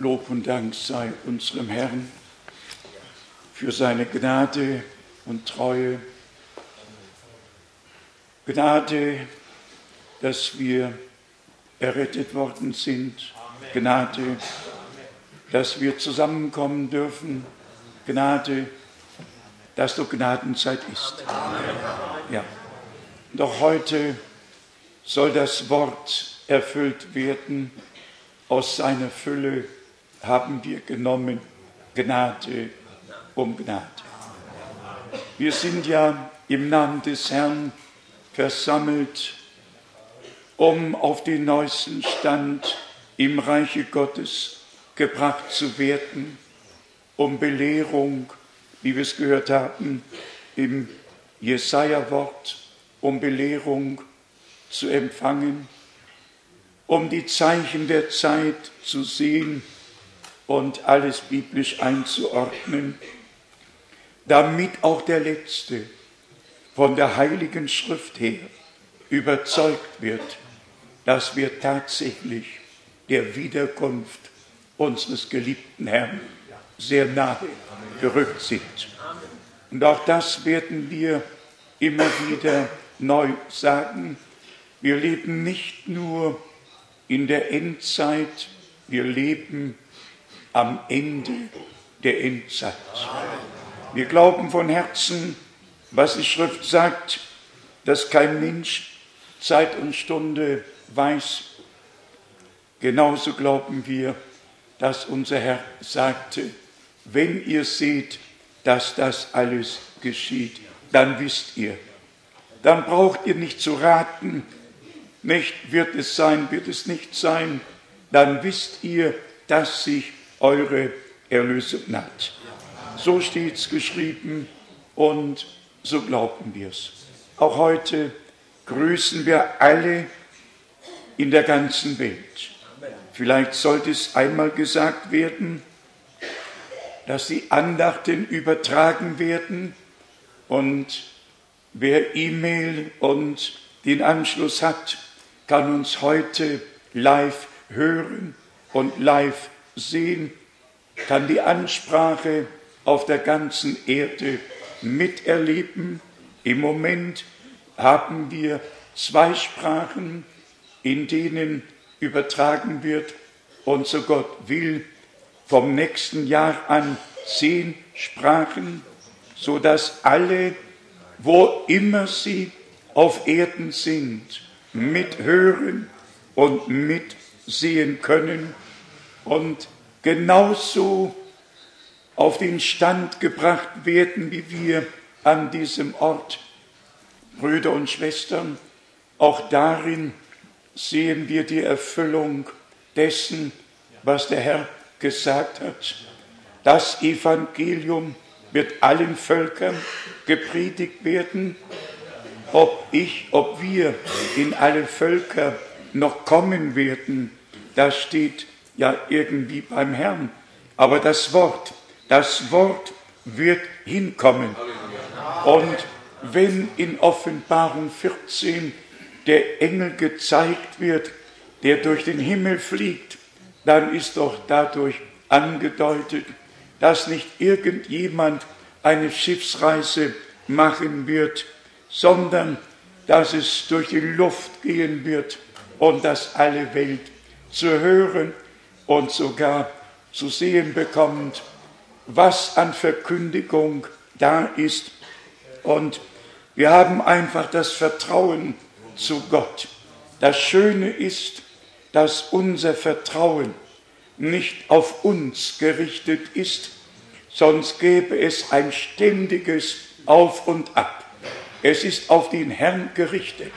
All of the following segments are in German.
Lob und Dank sei unserem Herrn für seine Gnade und Treue. Gnade, dass wir errettet worden sind. Gnade, dass wir zusammenkommen dürfen. Gnade, dass doch Gnadenzeit ist. Ja. Doch heute soll das Wort erfüllt werden. Aus seiner Fülle haben wir genommen Gnade um Gnade. Wir sind ja im Namen des Herrn versammelt, um auf den neuesten Stand im Reiche Gottes gebracht zu werden, um Belehrung, wie wir es gehört haben, im Jesaja-Wort, um Belehrung zu empfangen, um die Zeichen der Zeit zu sehen und alles biblisch einzuordnen, damit auch der Letzte von der Heiligen Schrift her überzeugt wird, dass wir tatsächlich der Wiederkunft unseres geliebten Herrn sehr nahe gerückt sind. Und auch das werden wir immer wieder neu sagen. Wir leben nicht nur in der Endzeit, wir leben am Ende der Endzeit. Wir glauben von Herzen, was die Schrift sagt, dass kein Mensch Zeit und Stunde weiß. Genauso glauben wir, dass unser Herr sagte, wenn ihr seht, dass das alles geschieht, dann wisst ihr. Dann braucht ihr nicht zu raten, nicht wird es sein, wird es nicht sein, dann wisst ihr, dass sich eure Erlösung naht. So steht es geschrieben und so glauben wir es. Auch heute grüßen wir alle in der ganzen Welt. Vielleicht sollte es einmal gesagt werden, dass die Andachten übertragen werden und wer E-Mail und den Anschluss hat, kann uns heute live hören und live sehen, kann die Ansprache auf der ganzen Erde miterleben. Im Moment haben wir zwei Sprachen, in denen übertragen wird und so Gott will, vom nächsten Jahr an zehn Sprachen, so dass alle, wo immer sie auf Erden sind, mithören und mitsehen können und genauso auf den Stand gebracht werden, wie wir an diesem Ort. Brüder und Schwestern, auch darin sehen wir die Erfüllung dessen, was der Herr gesagt hat. Das Evangelium wird allen Völkern gepredigt werden. Ob ich, ob wir in alle Völker noch kommen werden, das steht ja irgendwie beim Herrn. Aber das Wort, das Wort wird hinkommen. Und wenn in Offenbarung 14 der Engel gezeigt wird, der durch den Himmel fliegt, dann ist doch dadurch angedeutet, dass nicht irgendjemand eine Schiffsreise machen wird, sondern dass es durch die Luft gehen wird und dass alle Welt zu hören und sogar zu sehen bekommt, was an Verkündigung da ist. Und wir haben einfach das Vertrauen zu Gott. Das Schöne ist, dass unser Vertrauen nicht auf uns gerichtet ist, sonst gäbe es ein ständiges Auf und Ab. Es ist auf den Herrn gerichtet.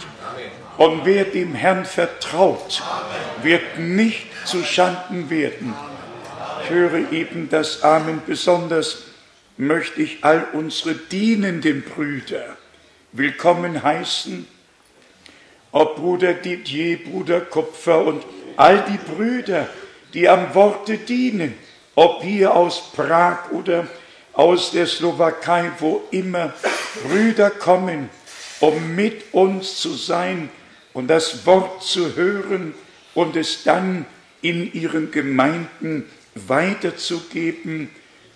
Und wer dem Herrn vertraut, wird nicht zu Schanden werden. Ich höre eben das Amen. Besonders möchte ich all unsere dienenden Brüder willkommen heißen. Ob Bruder Didier, Bruder Kupfer und all die Brüder, die am Worte dienen, ob hier aus Prag oder aus der Slowakei, wo immer Brüder kommen, um mit uns zu sein und das Wort zu hören und es dann in ihren Gemeinden weiterzugeben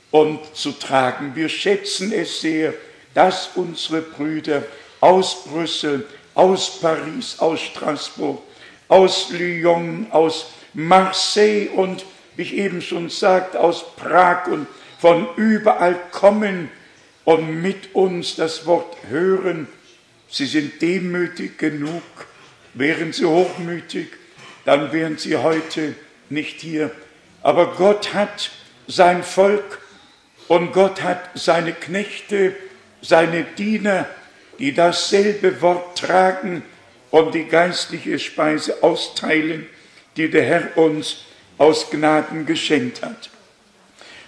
und zu tragen. Wir schätzen es sehr, dass unsere Brüder aus Brüssel, aus Paris, aus Straßburg, aus Lyon, aus Marseille und, wie ich eben schon sagte, aus Prag und von überall kommen und mit uns das Wort hören. Sie sind demütig genug. Wären sie hochmütig, dann wären sie heute nicht hier. Aber Gott hat sein Volk und Gott hat seine Knechte, seine Diener, die dasselbe Wort tragen und die geistliche Speise austeilen, die der Herr uns aus Gnaden geschenkt hat.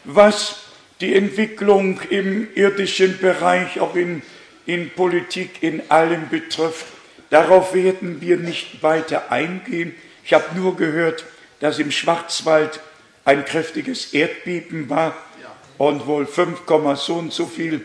Was die Entwicklung im irdischen Bereich, auch in, in Politik, in allem betrifft, darauf werden wir nicht weiter eingehen. Ich habe nur gehört, dass im Schwarzwald ein kräftiges Erdbeben war und wohl 5, so und so viel,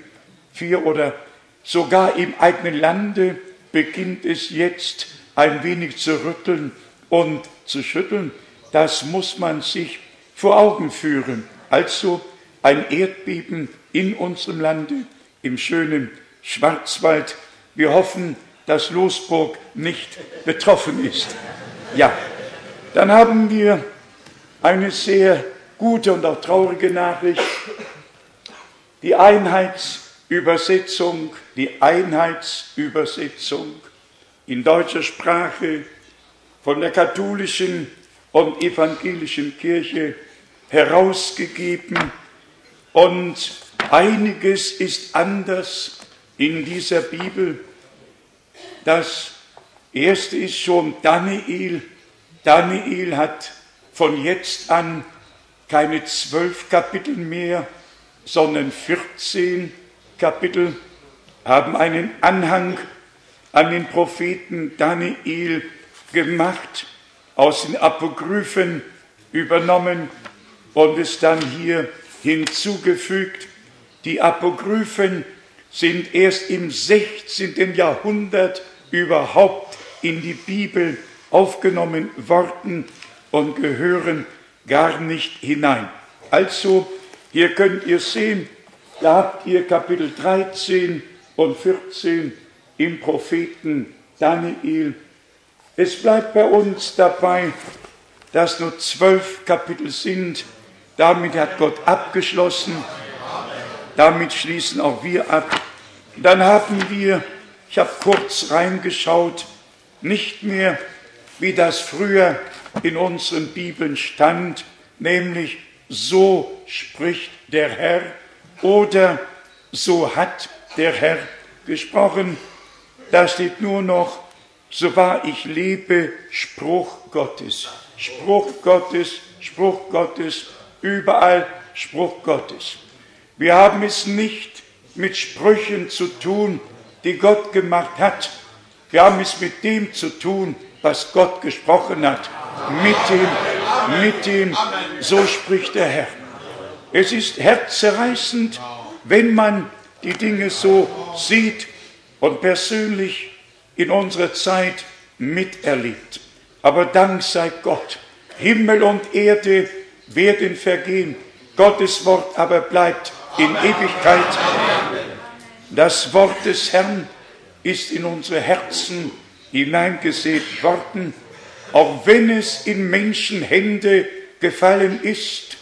vier oder sogar im eigenen Lande beginnt es jetzt ein wenig zu rütteln und zu schütteln. Das muss man sich vor Augen führen. Also ein Erdbeben in unserem Lande, im schönen Schwarzwald. Wir hoffen, dass Losburg nicht betroffen ist. Ja, dann haben wir eine sehr gute und auch traurige Nachricht. Die Einheitsübersetzung, die Einheitsübersetzung in deutscher Sprache von der katholischen und evangelischen Kirche herausgegeben und einiges ist anders in dieser Bibel. Das erste ist schon Daniel. Daniel hat von jetzt an keine zwölf Kapitel mehr, sondern 14 Kapitel, haben einen Anhang an den Propheten Daniel gemacht, aus den Apokryphen übernommen und es dann hier hinzugefügt. Die Apokryphen sind erst im 16. Jahrhundert überhaupt in die Bibel aufgenommen worden und gehören gar nicht hinein. Also, hier könnt ihr sehen, da habt ihr Kapitel 13 und 14 im Propheten Daniel. Es bleibt bei uns dabei, dass nur zwölf Kapitel sind, damit hat Gott abgeschlossen. Damit schließen auch wir ab. Dann haben wir, ich habe kurz reingeschaut, nicht mehr, wie das früher in unseren Bibeln stand, nämlich so spricht der Herr oder so hat der Herr gesprochen. Da steht nur noch, so wahr ich lebe, Spruch Gottes. Spruch Gottes, Spruch Gottes, überall Spruch Gottes. Wir haben es nicht mit Sprüchen zu tun, die Gott gemacht hat. Wir haben es mit dem zu tun, was Gott gesprochen hat. Mit dem, mit dem, so spricht der Herr. Es ist herzzerreißend, wenn man die Dinge so sieht und persönlich in unserer Zeit miterlebt. Aber Dank sei Gott, Himmel und Erde werden vergehen, Gottes Wort aber bleibt in Ewigkeit. Das Wort des Herrn ist in unsere Herzen hineingesät worden, auch wenn es in Menschenhände gefallen ist.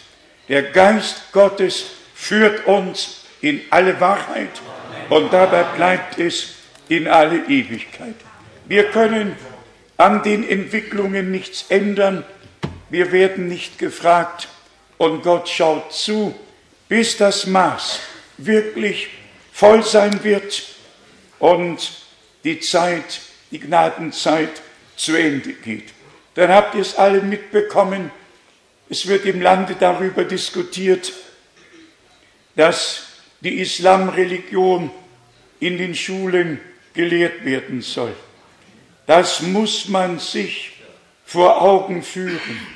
Der Geist Gottes führt uns in alle Wahrheit und dabei bleibt es in alle Ewigkeit. Wir können an den Entwicklungen nichts ändern, wir werden nicht gefragt und Gott schaut zu, bis das Maß wirklich voll sein wird und die Zeit, die Gnadenzeit zu Ende geht. Dann habt ihr es alle mitbekommen. Es wird im Lande darüber diskutiert, dass die Islamreligion in den Schulen gelehrt werden soll. Das muss man sich vor Augen führen.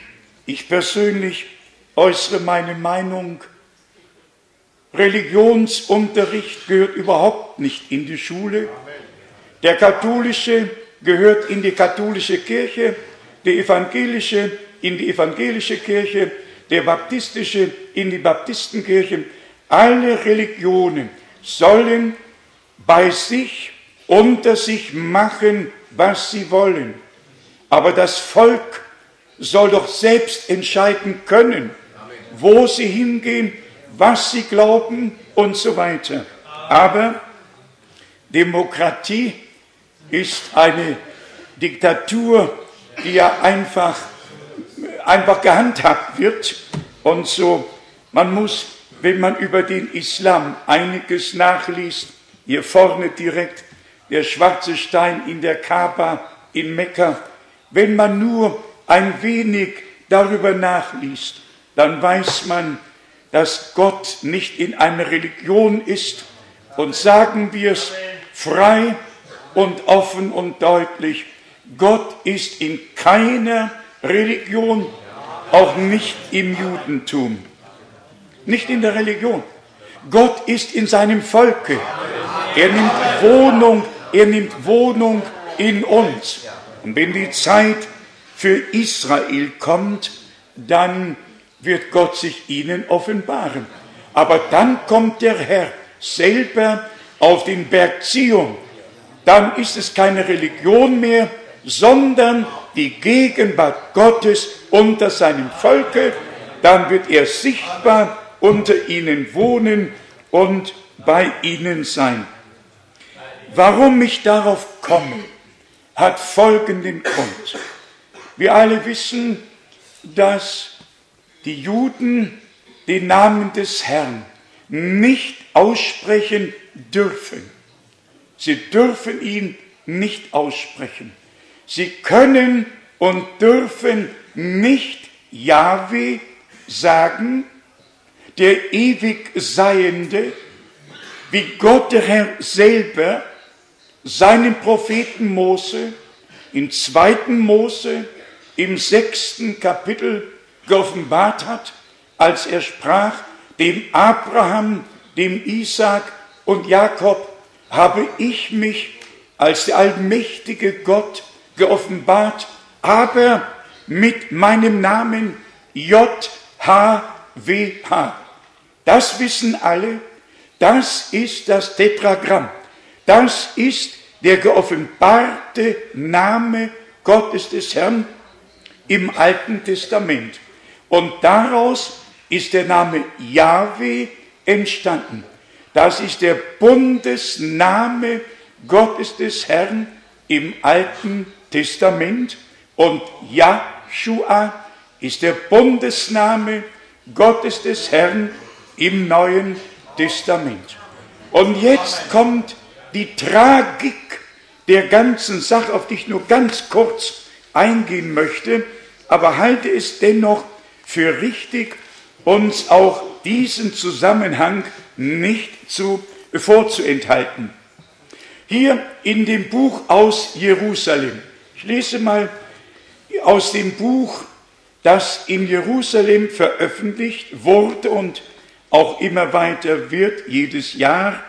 Ich persönlich äußere meine Meinung. Religionsunterricht gehört überhaupt nicht in die Schule. Der katholische gehört in die katholische Kirche, der evangelische in die evangelische Kirche, der baptistische, in die Baptistenkirche, alle Religionen sollen bei sich, unter sich machen, was sie wollen. Aber das Volk soll doch selbst entscheiden können, wo sie hingehen, was sie glauben und so weiter. Aber Demokratie ist eine Diktatur, die ja einfach, einfach gehandhabt wird. Und so, man muss, wenn man über den Islam einiges nachliest, hier vorne direkt der schwarze Stein in der Kaaba in Mekka, wenn man nur ein wenig darüber nachliest, dann weiß man, dass Gott nicht in einer Religion ist. Und sagen wir es frei und offen und deutlich, Gott ist in keiner Religion, auch nicht im Judentum, nicht in der Religion. Gott ist in seinem Volke. Er nimmt Wohnung, er nimmt Wohnung in uns. Und wenn die Zeit für Israel kommt, dann wird Gott sich ihnen offenbaren. Aber dann kommt der Herr selber auf den Berg Zion. Dann ist es keine Religion mehr, sondern die Gegenwart Gottes unter seinem Volke. Dann wird er sichtbar unter ihnen wohnen und bei ihnen sein. Warum ich darauf komme, hat folgenden Grund. Wir alle wissen, dass die Juden den Namen des Herrn nicht aussprechen dürfen. Sie dürfen ihn nicht aussprechen. Sie können und dürfen nicht Yahweh sagen, der ewig Seiende, wie Gott der Herr selber seinen Propheten Mose in zweiten Mose im sechsten Kapitel geoffenbart hat, als er sprach, dem Abraham, dem Isaac und Jakob habe ich mich als der allmächtige Gott geoffenbart, aber mit meinem Namen JHWH. Das wissen alle, das ist das Tetragramm. Das ist der geoffenbarte Name Gottes des Herrn im Alten Testament. Und daraus ist der Name Yahweh entstanden. Das ist der Bundesname Gottes des Herrn im Alten Testament. Und Yahshua ist der Bundesname Gottes des Herrn im Neuen Testament. Und jetzt kommt die Tragik der ganzen Sache, auf die ich nur ganz kurz eingehen möchte, aber halte es dennoch für richtig, uns auch diesen Zusammenhang nicht zu, vorzuenthalten. Hier in dem Buch aus Jerusalem, ich lese mal aus dem Buch, das in Jerusalem veröffentlicht wurde und auch immer weiter wird, jedes Jahr,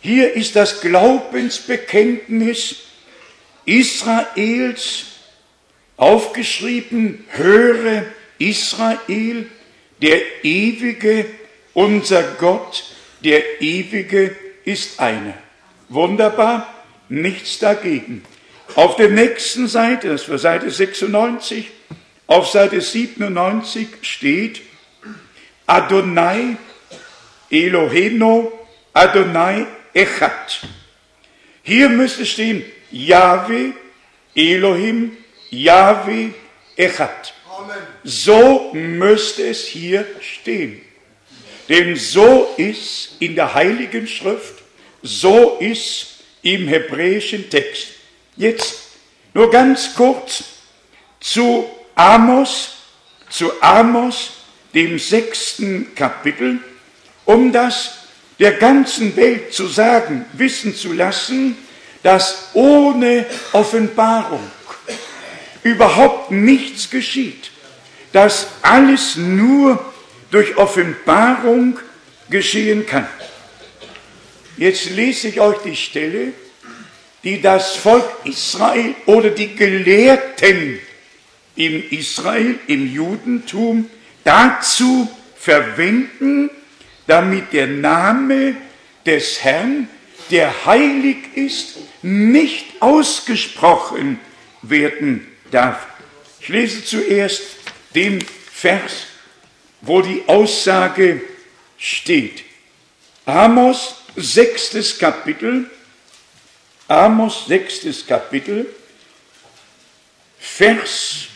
hier ist das Glaubensbekenntnis Israels aufgeschrieben, höre Israel, der ewige, unser Gott, der ewige ist einer. Wunderbar, nichts dagegen. Auf der nächsten Seite, das war Seite 96, auf Seite 97 steht Adonai Eloheno, Adonai Echad. Hier müsste stehen Yahweh, Elohim, Yahweh, Echad. So müsste es hier stehen. Denn so ist in der Heiligen Schrift, so ist im hebräischen Text. Jetzt nur ganz kurz zu Amos, zu Amos, dem sechsten Kapitel, um das der ganzen Welt zu sagen, wissen zu lassen, dass ohne Offenbarung überhaupt nichts geschieht, dass alles nur durch Offenbarung geschehen kann. Jetzt lese ich euch die Stelle, die das Volk Israel oder die Gelehrten in Israel, im Judentum dazu verwenden, damit der Name des Herrn, der heilig ist, nicht ausgesprochen werden darf. Ich lese zuerst den Vers, wo die Aussage steht. Amos, sechstes Kapitel, Amos, sechstes Kapitel, Vers,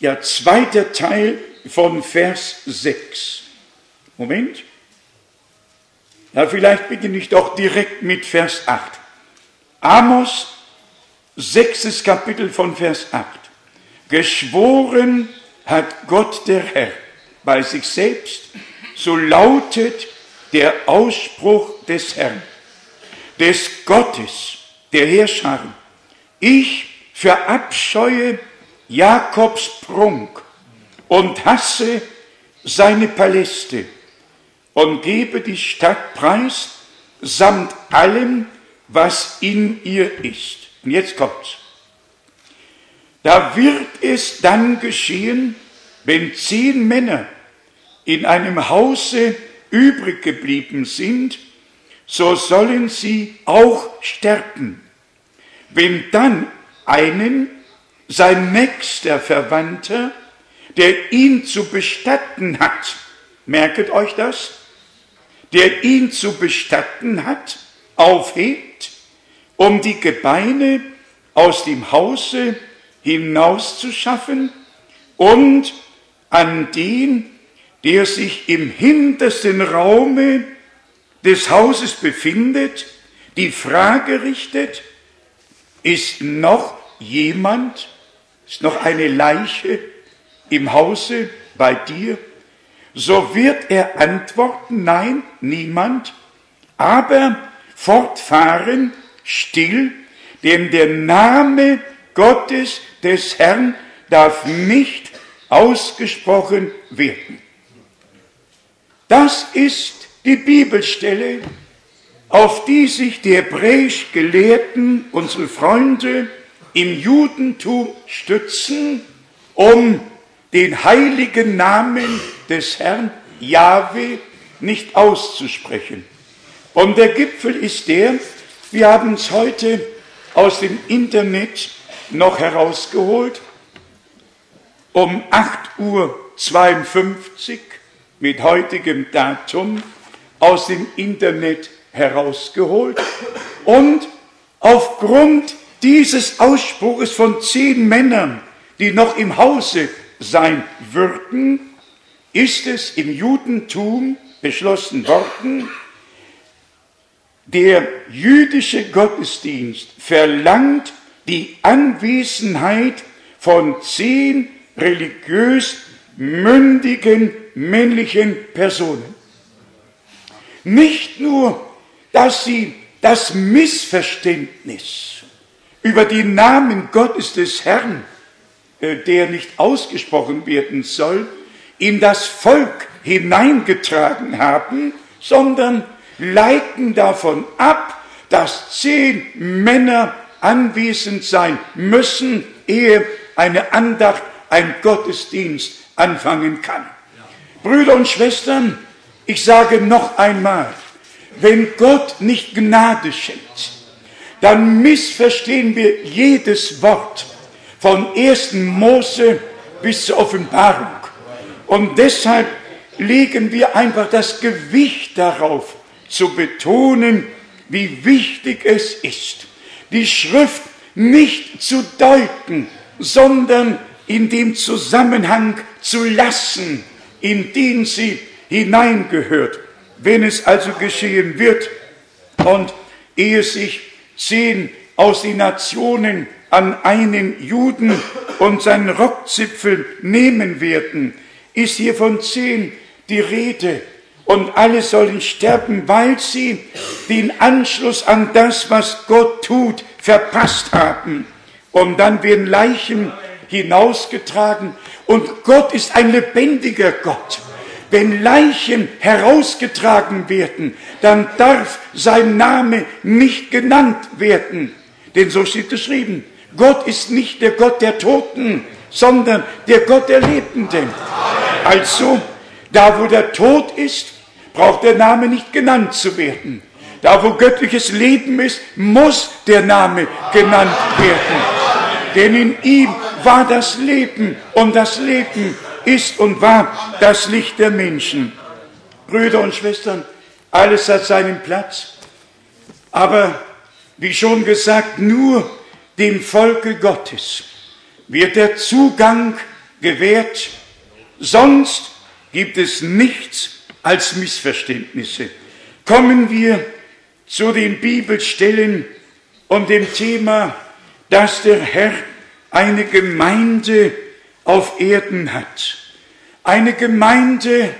ja, zweiter Teil von Vers 6. Moment. Ja, vielleicht beginne ich doch direkt mit Vers 8. Amos, sechstes Kapitel von Vers 8. Geschworen hat Gott der Herr bei sich selbst, so lautet der Ausspruch des Herrn, des Gottes, der Herrscher. Ich verabscheue Jakobs Prunk und hasse seine Paläste und gebe die Stadt preis samt allem, was in ihr ist. Und jetzt kommt's. Da wird es dann geschehen, wenn zehn Männer in einem Hause übrig geblieben sind, so sollen sie auch sterben. Wenn dann einen sein nächster Verwandter, der ihn zu bestatten hat, merket euch das, der ihn zu bestatten hat, aufhebt, um die Gebeine aus dem Hause hinauszuschaffen und an den, der sich im hintersten Raume des Hauses befindet, die Frage richtet, ist noch jemand, ist noch eine Leiche im Hause bei dir? So wird er antworten, nein, niemand, aber fortfahren, still, denn der Name Gottes des Herrn darf nicht ausgesprochen werden. Das ist die Bibelstelle, auf die sich die hebräisch Gelehrten, unsere Freunde im Judentum stützen, um den heiligen Namen des Herrn Jahwe nicht auszusprechen. Und der Gipfel ist der, wir haben es heute aus dem Internet noch herausgeholt, um 8.52 Uhr mit heutigem Datum aus dem Internet herausgeholt. Und aufgrund dieses Ausspruches von zehn Männern, die noch im Hause sein würden, ist es im Judentum beschlossen worden, der jüdische Gottesdienst verlangt die Anwesenheit von zehn religiös mündigen männlichen Personen. Nicht nur, dass sie das Missverständnis über den Namen Gottes des Herrn, äh, der nicht ausgesprochen werden soll, in das Volk hineingetragen haben, sondern leiten davon ab, dass zehn Männer anwesend sein müssen, ehe eine Andacht, ein Gottesdienst anfangen kann. Brüder und Schwestern, ich sage noch einmal, wenn Gott nicht Gnade schenkt, dann missverstehen wir jedes Wort von 1. Mose bis zur Offenbarung. Und deshalb legen wir einfach das Gewicht darauf, zu betonen, wie wichtig es ist, die Schrift nicht zu deuten, sondern in dem Zusammenhang zu lassen, in den sie hineingehört. Wenn es also geschehen wird und ehe sich zehn aus den Nationen an einen Juden und seinen Rockzipfel nehmen werden, ist hier von zehn die Rede. Und alle sollen sterben, weil sie den Anschluss an das, was Gott tut, verpasst haben. Und dann werden Leichen hinausgetragen. Und Gott ist ein lebendiger Gott. Wenn Leichen herausgetragen werden, dann darf sein Name nicht genannt werden. Denn so steht geschrieben, Gott ist nicht der Gott der Toten, sondern der Gott der Lebenden. Also, da wo der Tod ist, braucht der Name nicht genannt zu werden. Da wo göttliches Leben ist, muss der Name genannt werden. Denn in ihm war das Leben und das Leben ist und war das Licht der Menschen. Brüder und Schwestern, alles hat seinen Platz. Aber wie schon gesagt, nur dem Volke Gottes wird der Zugang gewährt, sonst gibt es nichts als Missverständnisse. Kommen wir zu den Bibelstellen und dem Thema, dass der Herr eine Gemeinde auf Erden hat. Eine Gemeinde,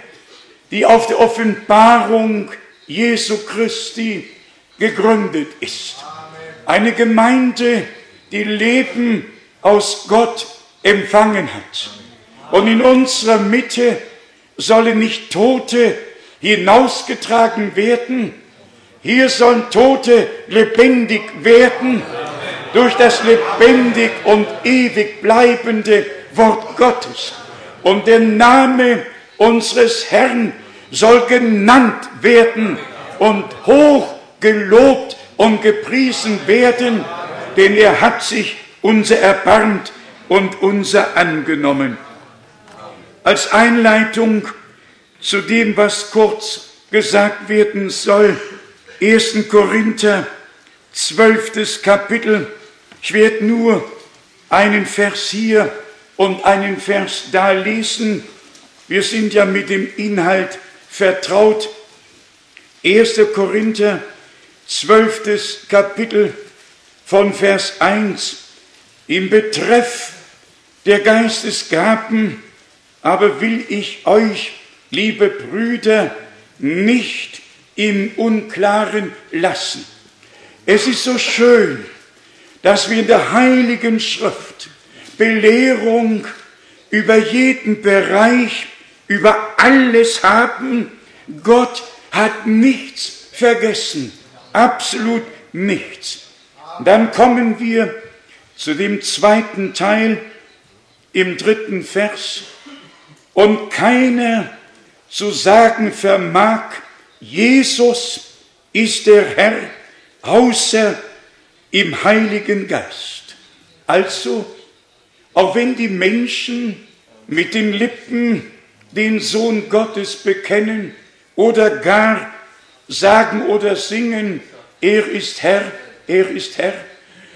die auf der Offenbarung Jesu Christi gegründet ist. Eine Gemeinde, die Leben aus Gott empfangen hat. Und in unserer Mitte sollen nicht Tote hinausgetragen werden. Hier sollen Tote lebendig werden durch das lebendig und ewig bleibende Wort Gottes. Und der Name unseres Herrn soll genannt werden und hoch gelobt und gepriesen werden, denn er hat sich unser erbarmt und unser angenommen. Als Einleitung zu dem, was kurz gesagt werden soll, 1. Korinther, 12. Kapitel, ich werde nur einen Vers hier und einen Vers da lesen. Wir sind ja mit dem Inhalt vertraut. 1. Korinther, 12. Kapitel von Vers 1. Im Betreff der Geistesgaben aber will ich euch, liebe Brüder, nicht im Unklaren lassen. Es ist so schön, dass wir in der Heiligen Schrift Belehrung über jeden Bereich, über alles haben. Gott hat nichts vergessen, absolut nichts. Dann kommen wir zu dem zweiten Teil im dritten Vers. Und keiner zu sagen vermag, Jesus ist der Herr, außer im Heiligen Geist. Also, auch wenn die Menschen mit den Lippen den Sohn Gottes bekennen oder gar sagen oder singen, er ist Herr, er ist Herr,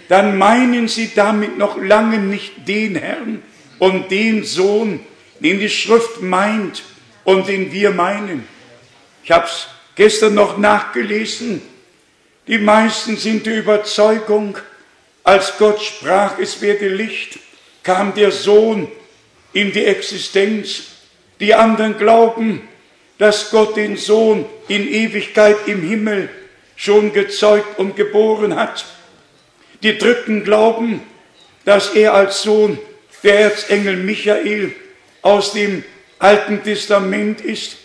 dann meinen sie damit noch lange nicht den Herrn und den Sohn, den die Schrift meint und den wir meinen. Ich habe es gestern noch nachgelesen, die meisten sind der Überzeugung, als Gott sprach, es werde Licht, kam der Sohn in die Existenz. Die anderen glauben, dass Gott den Sohn in Ewigkeit im Himmel schon gezeugt und geboren hat. Die Dritten glauben, dass er als Sohn der Erzengel Michael aus dem Alten Testament ist.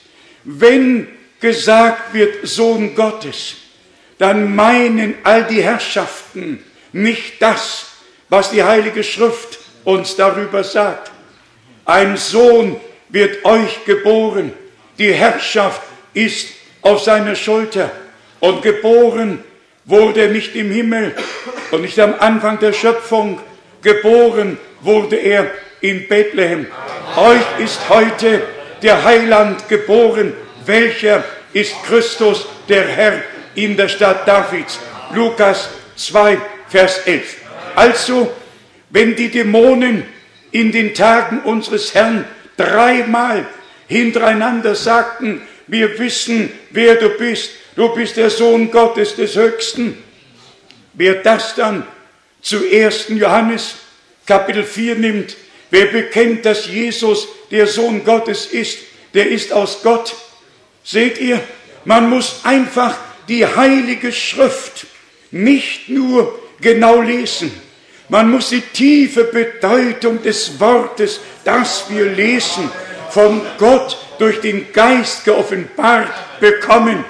Wenn gesagt wird Sohn Gottes, dann meinen all die Herrschaften nicht das, was die Heilige Schrift uns darüber sagt. Ein Sohn wird euch geboren, die Herrschaft ist auf seiner Schulter und geboren wurde er nicht im Himmel und nicht am Anfang der Schöpfung, geboren wurde er in Bethlehem. Euch ist heute der Heiland geboren, welcher ist Christus, der Herr in der Stadt Davids. Lukas 2, Vers 11. Also, wenn die Dämonen in den Tagen unseres Herrn dreimal hintereinander sagten, wir wissen, wer du bist, du bist der Sohn Gottes des Höchsten, wer das dann zu 1. Johannes Kapitel 4 nimmt, wer bekennt, dass Jesus der Sohn Gottes ist, der ist aus Gott. Seht ihr, man muss einfach die Heilige Schrift nicht nur genau lesen. Man muss die tiefe Bedeutung des Wortes, das wir lesen, von Gott durch den Geist geoffenbart bekommen.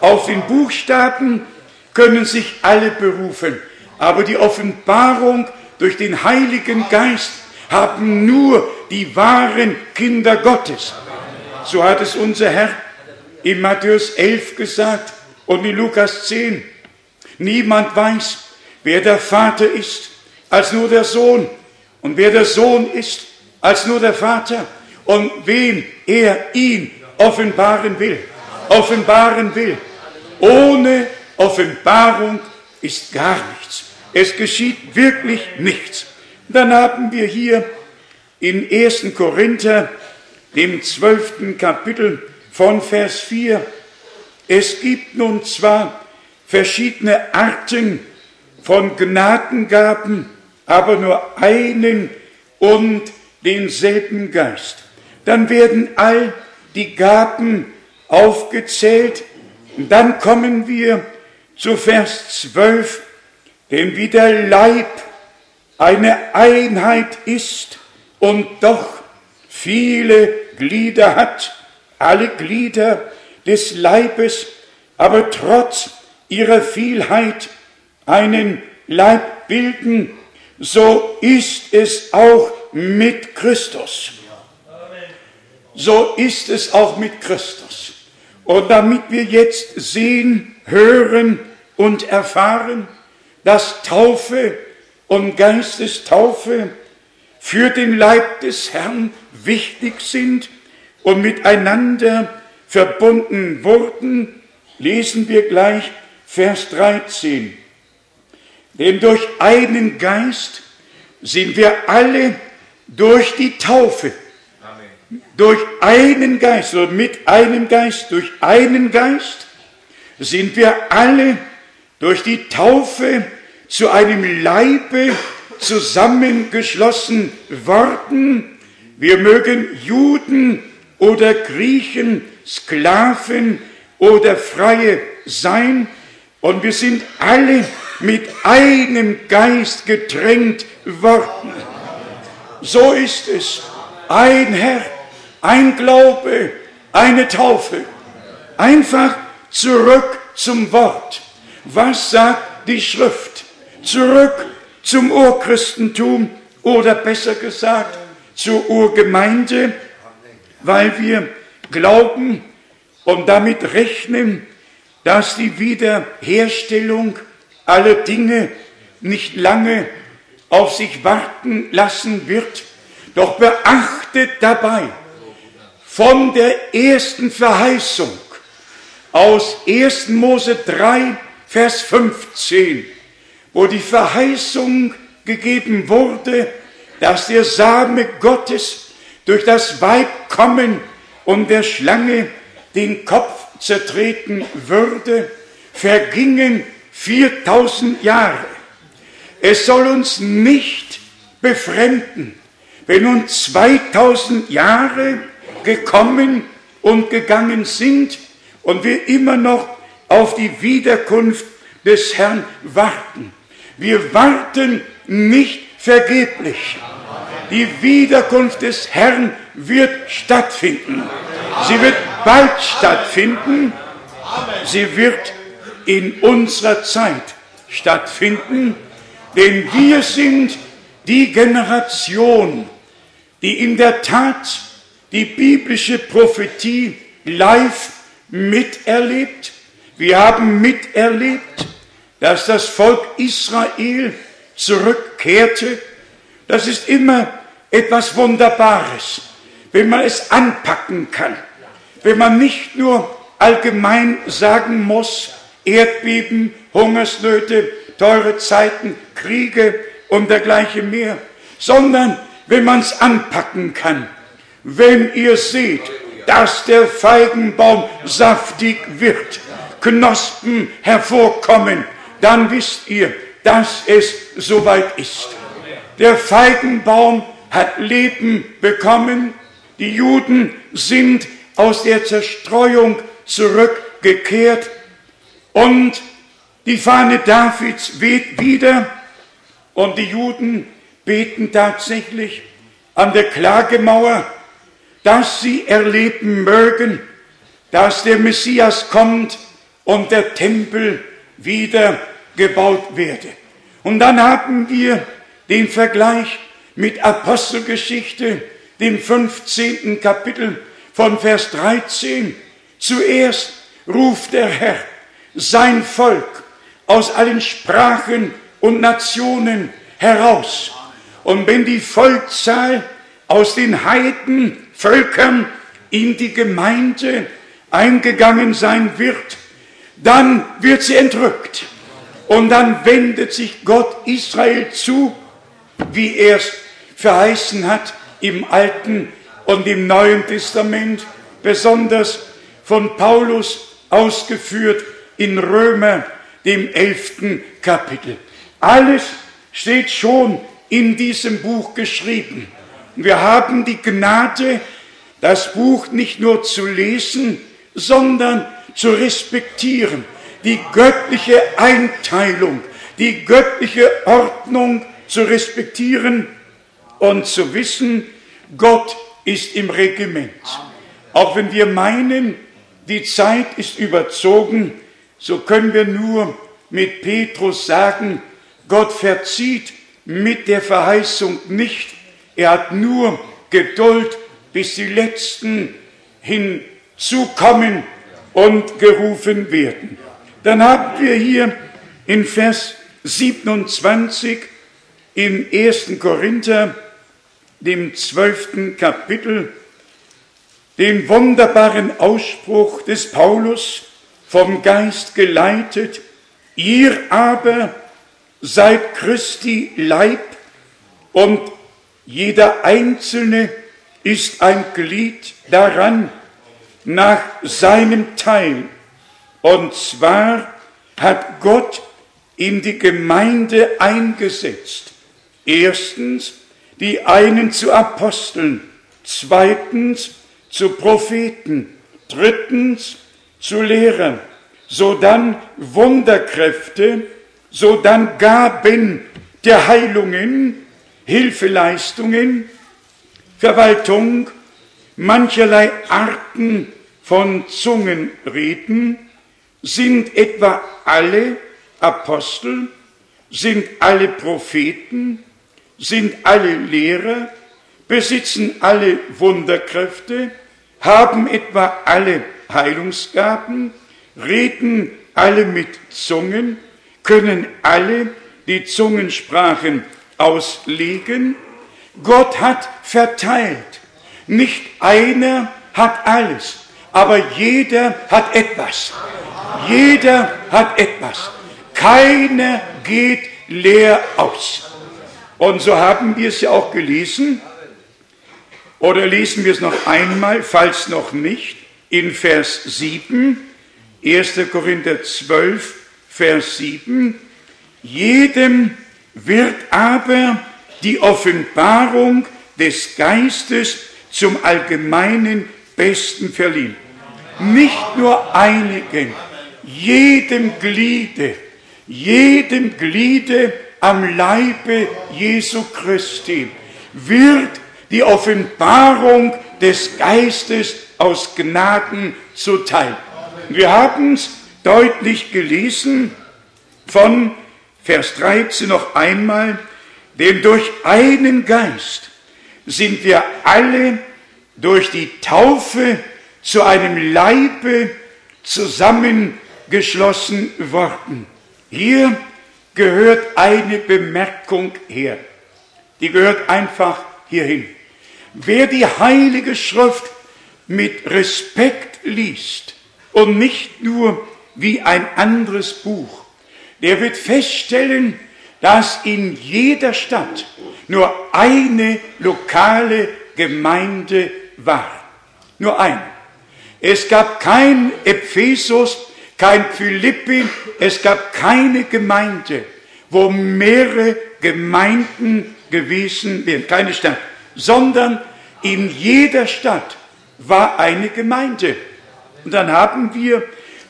Auf den Buchstaben können sich alle berufen, aber die Offenbarung durch den Heiligen Geist haben nur die wahren Kinder Gottes. So hat es unser Herr in Matthäus 11 gesagt und in Lukas 10. Niemand weiß, wer der Vater ist, als nur der Sohn. Und wer der Sohn ist, als nur der Vater. Und wem er ihn offenbaren will. Offenbaren will. Ohne Offenbarung ist gar nichts. Es geschieht wirklich nichts. Dann haben wir hier in 1. Korinther, dem zwölften Kapitel von Vers 4, es gibt nun zwar verschiedene Arten von Gnadengaben, aber nur einen und denselben Geist. Dann werden all die Gaben aufgezählt. Und dann kommen wir zu Vers 12, denn wie der Leib eine Einheit ist und doch viele Glieder hat, alle Glieder des Leibes, aber trotz ihrer Vielheit einen Leib bilden, so ist es auch mit Christus. So ist es auch mit Christus. Und damit wir jetzt sehen, hören und erfahren, dass Taufe und Geistestaufe für den Leib des Herrn wichtig sind und miteinander verbunden wurden, lesen wir gleich Vers 13. Denn durch einen Geist sind wir alle durch die Taufe, Amen. durch einen Geist oder mit einem Geist, durch einen Geist sind wir alle durch die Taufe zu einem Leibe zusammengeschlossen worden. Wir mögen Juden oder Griechen, Sklaven oder Freie sein und wir sind alle mit einem Geist getränkt worden. So ist es. Ein Herr, ein Glaube, eine Taufe. Einfach zurück zum Wort. Was sagt die Schrift? Zurück zum Urchristentum oder besser gesagt zur Urgemeinde, weil wir glauben und damit rechnen, dass die Wiederherstellung aller Dinge nicht lange auf sich warten lassen wird. Doch beachtet dabei von der ersten Verheißung aus 1. Mose 3, Vers 15, wo die Verheißung gegeben wurde, dass der Same Gottes durch das Weib kommen und der Schlange den Kopf zertreten würde, vergingen 4000 Jahre. Es soll uns nicht befremden, wenn nun 2000 Jahre gekommen und gegangen sind und wir immer noch auf die Wiederkunft des Herrn warten. Wir warten nicht vergeblich. Die Wiederkunft des Herrn wird stattfinden. Sie wird bald stattfinden. Sie wird in unserer Zeit stattfinden, denn wir sind die Generation, die in der Tat die biblische Prophetie live miterlebt. Wir haben miterlebt, dass das Volk Israel zurückkehrte. Das ist immer etwas Wunderbares, wenn man es anpacken kann, wenn man nicht nur allgemein sagen muss, Erdbeben, Hungersnöte, teure Zeiten, Kriege und dergleichen mehr, sondern wenn man es anpacken kann, wenn ihr seht, dass der Feigenbaum saftig wird, Knospen hervorkommen, dann wisst ihr, dass es soweit ist. Der Feigenbaum hat Leben bekommen, die Juden sind aus der Zerstreuung zurückgekehrt. Und die Fahne Davids weht wieder. Und die Juden beten tatsächlich an der Klagemauer, dass sie erleben mögen, dass der Messias kommt und der Tempel wieder gebaut werde. Und dann haben wir den Vergleich mit Apostelgeschichte, dem 15. Kapitel von Vers 13. Zuerst ruft der Herr sein Volk aus allen Sprachen und Nationen heraus. Und wenn die Volkszahl aus den Heiden, Völkern in die Gemeinde eingegangen sein wird, dann wird sie entrückt. Und dann wendet sich Gott Israel zu, wie er es verheißen hat im Alten und im Neuen Testament, besonders von Paulus ausgeführt in Römer, dem elften Kapitel. Alles steht schon in diesem Buch geschrieben. Wir haben die Gnade, das Buch nicht nur zu lesen, sondern zu respektieren. Die göttliche Einteilung, die göttliche Ordnung zu respektieren und zu wissen, Gott ist im Regiment. Auch wenn wir meinen, die Zeit ist überzogen, so können wir nur mit Petrus sagen, Gott verzieht mit der Verheißung nicht. Er hat nur Geduld, bis die Letzten hinzukommen und gerufen werden. Dann haben wir hier in Vers 27 im 1. Korinther, dem 12. Kapitel, den wunderbaren Ausspruch des Paulus, vom Geist geleitet, ihr aber seid Christi Leib und jeder Einzelne ist ein Glied daran nach seinem Teil. Und zwar hat Gott in die Gemeinde eingesetzt. Erstens die einen zu Aposteln, zweitens zu Propheten, drittens zu Lehrern, sodann Wunderkräfte, sodann Gaben der Heilungen, Hilfeleistungen, Verwaltung, mancherlei Arten von Zungenreden, sind etwa alle Apostel, sind alle Propheten, sind alle Lehrer, besitzen alle Wunderkräfte, haben etwa alle Heilungsgaben, reden alle mit Zungen, können alle die Zungensprachen auslegen. Gott hat verteilt. Nicht einer hat alles, aber jeder hat etwas. Jeder hat etwas. Keiner geht leer aus. Und so haben wir es ja auch gelesen. Oder lesen wir es noch einmal, falls noch nicht, in Vers 7, 1. Korinther 12, Vers 7. Jedem wird aber die Offenbarung des Geistes zum allgemeinen Besten verliehen. Nicht nur einigen, jedem Gliede, jedem Gliede am Leibe Jesu Christi wird die Offenbarung des Geistes aus Gnaden zuteil. Wir haben es deutlich gelesen von Vers 13 noch einmal, denn durch einen Geist sind wir alle durch die Taufe zu einem Leibe zusammengeschlossen worden. Hier gehört eine Bemerkung her. Die gehört einfach hierhin. Wer die Heilige Schrift mit Respekt liest und nicht nur wie ein anderes Buch, der wird feststellen, dass in jeder Stadt nur eine lokale Gemeinde war. Nur eine. Es gab kein Ephesus, kein Philippi, es gab keine Gemeinde, wo mehrere Gemeinden gewesen wären, keine Stadt, sondern in jeder Stadt war eine Gemeinde. Und dann haben wir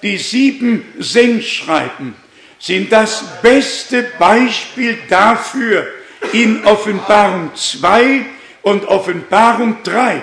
die sieben Sendschreiben, sind das beste Beispiel dafür in Offenbarung 2 und Offenbarung 3.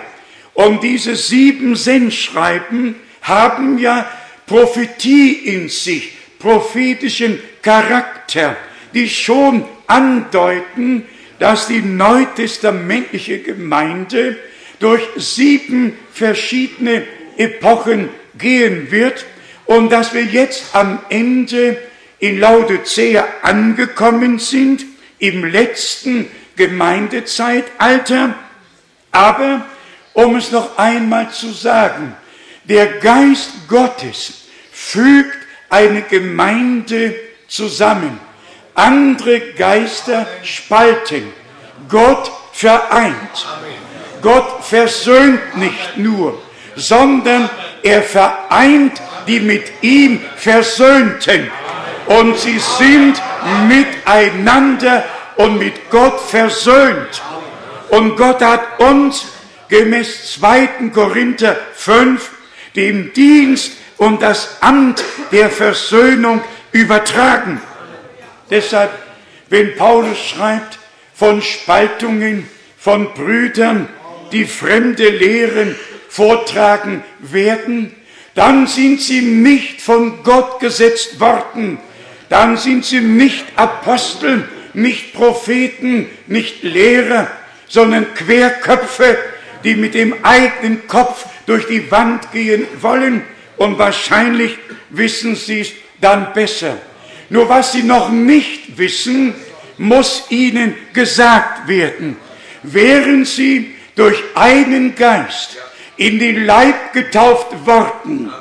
Und diese sieben Sendschreiben haben ja Prophetie in sich, prophetischen Charakter, die schon andeuten, dass die neutestamentliche Gemeinde durch sieben verschiedene Epochen gehen wird und dass wir jetzt am Ende in Laodicea angekommen sind, im letzten Gemeindezeitalter. Aber um es noch einmal zu sagen, der Geist Gottes fügt eine Gemeinde zusammen. Andere Geister spalten. Gott vereint. Gott versöhnt nicht nur, sondern er vereint die mit ihm Versöhnten. Und sie sind miteinander und mit Gott versöhnt. Und Gott hat uns gemäß 2. Korinther 5 dem Dienst und das Amt der Versöhnung übertragen. Deshalb, wenn Paulus schreibt von Spaltungen, von Brüdern, die fremde Lehren vortragen werden, dann sind sie nicht von Gott gesetzt worden, dann sind sie nicht Apostel, nicht Propheten, nicht Lehrer, sondern Querköpfe, die mit dem eigenen Kopf durch die Wand gehen wollen und wahrscheinlich wissen sie es dann besser. Nur was sie noch nicht wissen, muss ihnen gesagt werden. Wären sie durch einen Geist in den Leib getauft worden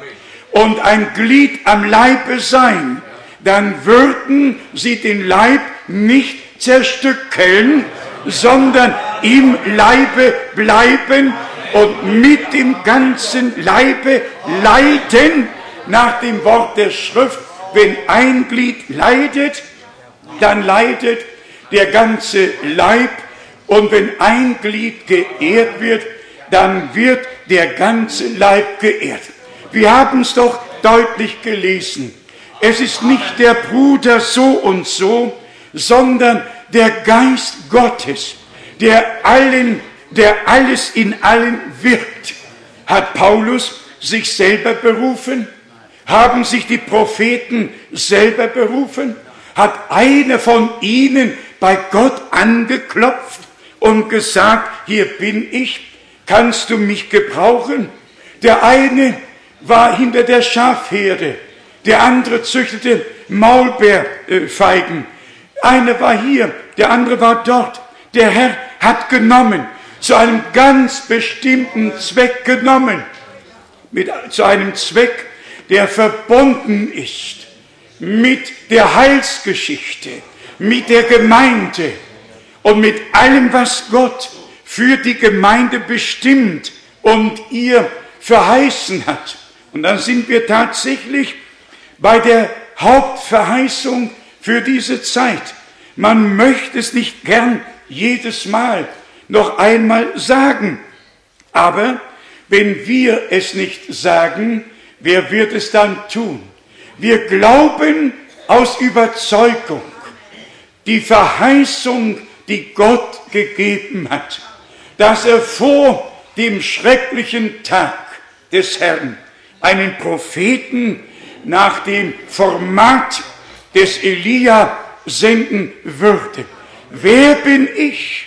und ein Glied am Leibe sein, dann würden sie den Leib nicht zerstückeln, sondern im Leibe bleiben und mit dem ganzen Leibe leiden nach dem Wort der Schrift. Wenn ein Glied leidet, dann leidet der ganze Leib. Und wenn ein Glied geehrt wird, dann wird der ganze Leib geehrt. Wir haben es doch deutlich gelesen. Es ist nicht der Bruder so und so, sondern der Geist Gottes, der allen der alles in allen wirkt. Hat Paulus sich selber berufen? Haben sich die Propheten selber berufen? Hat einer von ihnen bei Gott angeklopft und gesagt, hier bin ich, kannst du mich gebrauchen? Der eine war hinter der Schafherde, der andere züchtete Maulbeerfeigen. Einer war hier, der andere war dort. Der Herr hat genommen zu einem ganz bestimmten Zweck genommen. Mit, zu einem Zweck, der verbunden ist mit der Heilsgeschichte, mit der Gemeinde und mit allem, was Gott für die Gemeinde bestimmt und ihr verheißen hat. Und dann sind wir tatsächlich bei der Hauptverheißung für diese Zeit. Man möchte es nicht gern jedes Mal noch einmal sagen. Aber wenn wir es nicht sagen, wer wird es dann tun? Wir glauben aus Überzeugung die Verheißung, die Gott gegeben hat, dass er vor dem schrecklichen Tag des Herrn einen Propheten nach dem Format des Elia senden würde. Wer bin ich,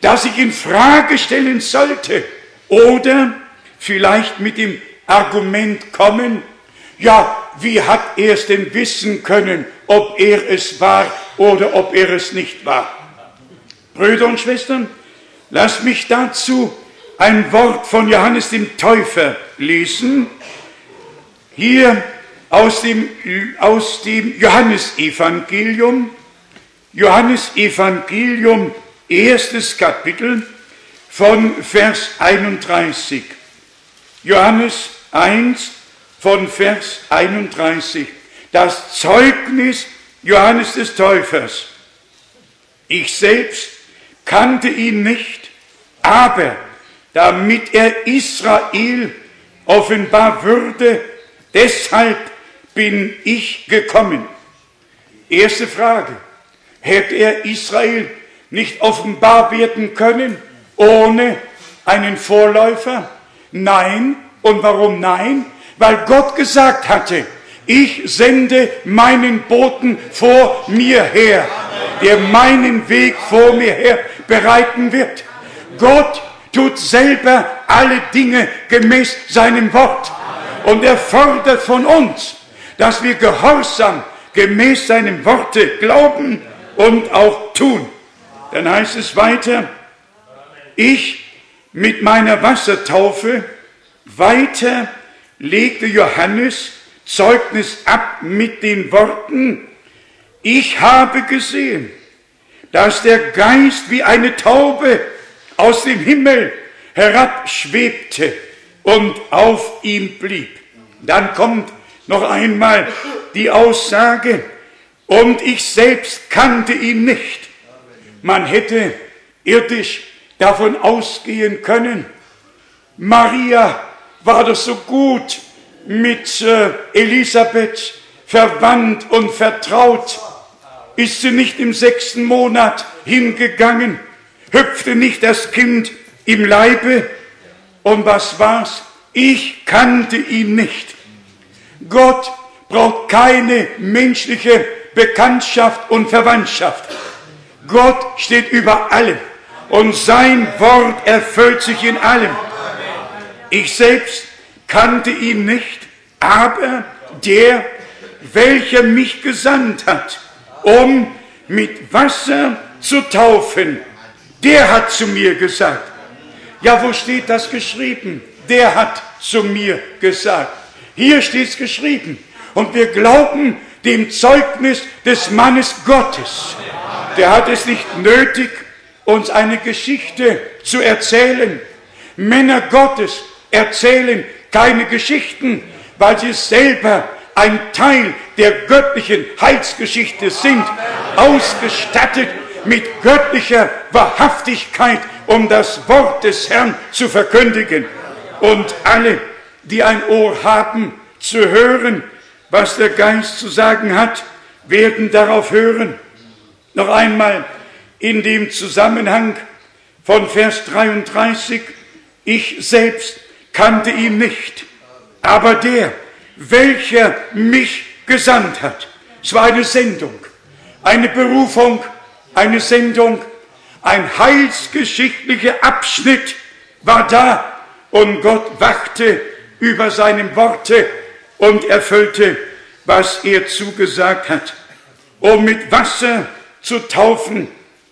das ich in Frage stellen sollte oder vielleicht mit dem Argument kommen, ja, wie hat er es denn wissen können, ob er es war oder ob er es nicht war? Brüder und Schwestern, lasst mich dazu ein Wort von Johannes dem Täufer lesen. Hier aus dem, aus dem Johannesevangelium. Johannesevangelium erstes Kapitel von Vers 31. Johannes 1 von Vers 31. Das Zeugnis Johannes des Täufers. Ich selbst kannte ihn nicht, aber damit er Israel offenbar würde, deshalb bin ich gekommen. Erste Frage. Hätte er Israel nicht offenbar werden können ohne einen Vorläufer? Nein. Und warum nein? Weil Gott gesagt hatte, ich sende meinen Boten vor mir her, der meinen Weg vor mir her bereiten wird. Gott tut selber alle Dinge gemäß seinem Wort. Und er fordert von uns, dass wir gehorsam gemäß seinem Worte glauben und auch tun. Dann heißt es weiter, ich mit meiner Wassertaufe weiter legte Johannes Zeugnis ab mit den Worten, ich habe gesehen, dass der Geist wie eine Taube aus dem Himmel herabschwebte und auf ihm blieb. Dann kommt noch einmal die Aussage, und ich selbst kannte ihn nicht. Man hätte irdisch davon ausgehen können, Maria war doch so gut mit äh, Elisabeth verwandt und vertraut. Ist sie nicht im sechsten Monat hingegangen? Hüpfte nicht das Kind im Leibe? Und was war's? Ich kannte ihn nicht. Gott braucht keine menschliche Bekanntschaft und Verwandtschaft. Gott steht über allem und sein Wort erfüllt sich in allem. Ich selbst kannte ihn nicht, aber der, welcher mich gesandt hat, um mit Wasser zu taufen, der hat zu mir gesagt. Ja, wo steht das geschrieben? Der hat zu mir gesagt. Hier steht es geschrieben. Und wir glauben dem Zeugnis des Mannes Gottes. Der hat es nicht nötig, uns eine Geschichte zu erzählen. Männer Gottes erzählen keine Geschichten, weil sie selber ein Teil der göttlichen Heilsgeschichte sind, ausgestattet mit göttlicher Wahrhaftigkeit, um das Wort des Herrn zu verkündigen. Und alle, die ein Ohr haben, zu hören, was der Geist zu sagen hat, werden darauf hören. Noch einmal in dem Zusammenhang von Vers 33, ich selbst kannte ihn nicht, aber der, welcher mich gesandt hat, es war eine Sendung, eine Berufung, eine Sendung, ein heilsgeschichtlicher Abschnitt war da und Gott wachte über seinem Worte und erfüllte, was er zugesagt hat. Um mit Wasser zu taufen,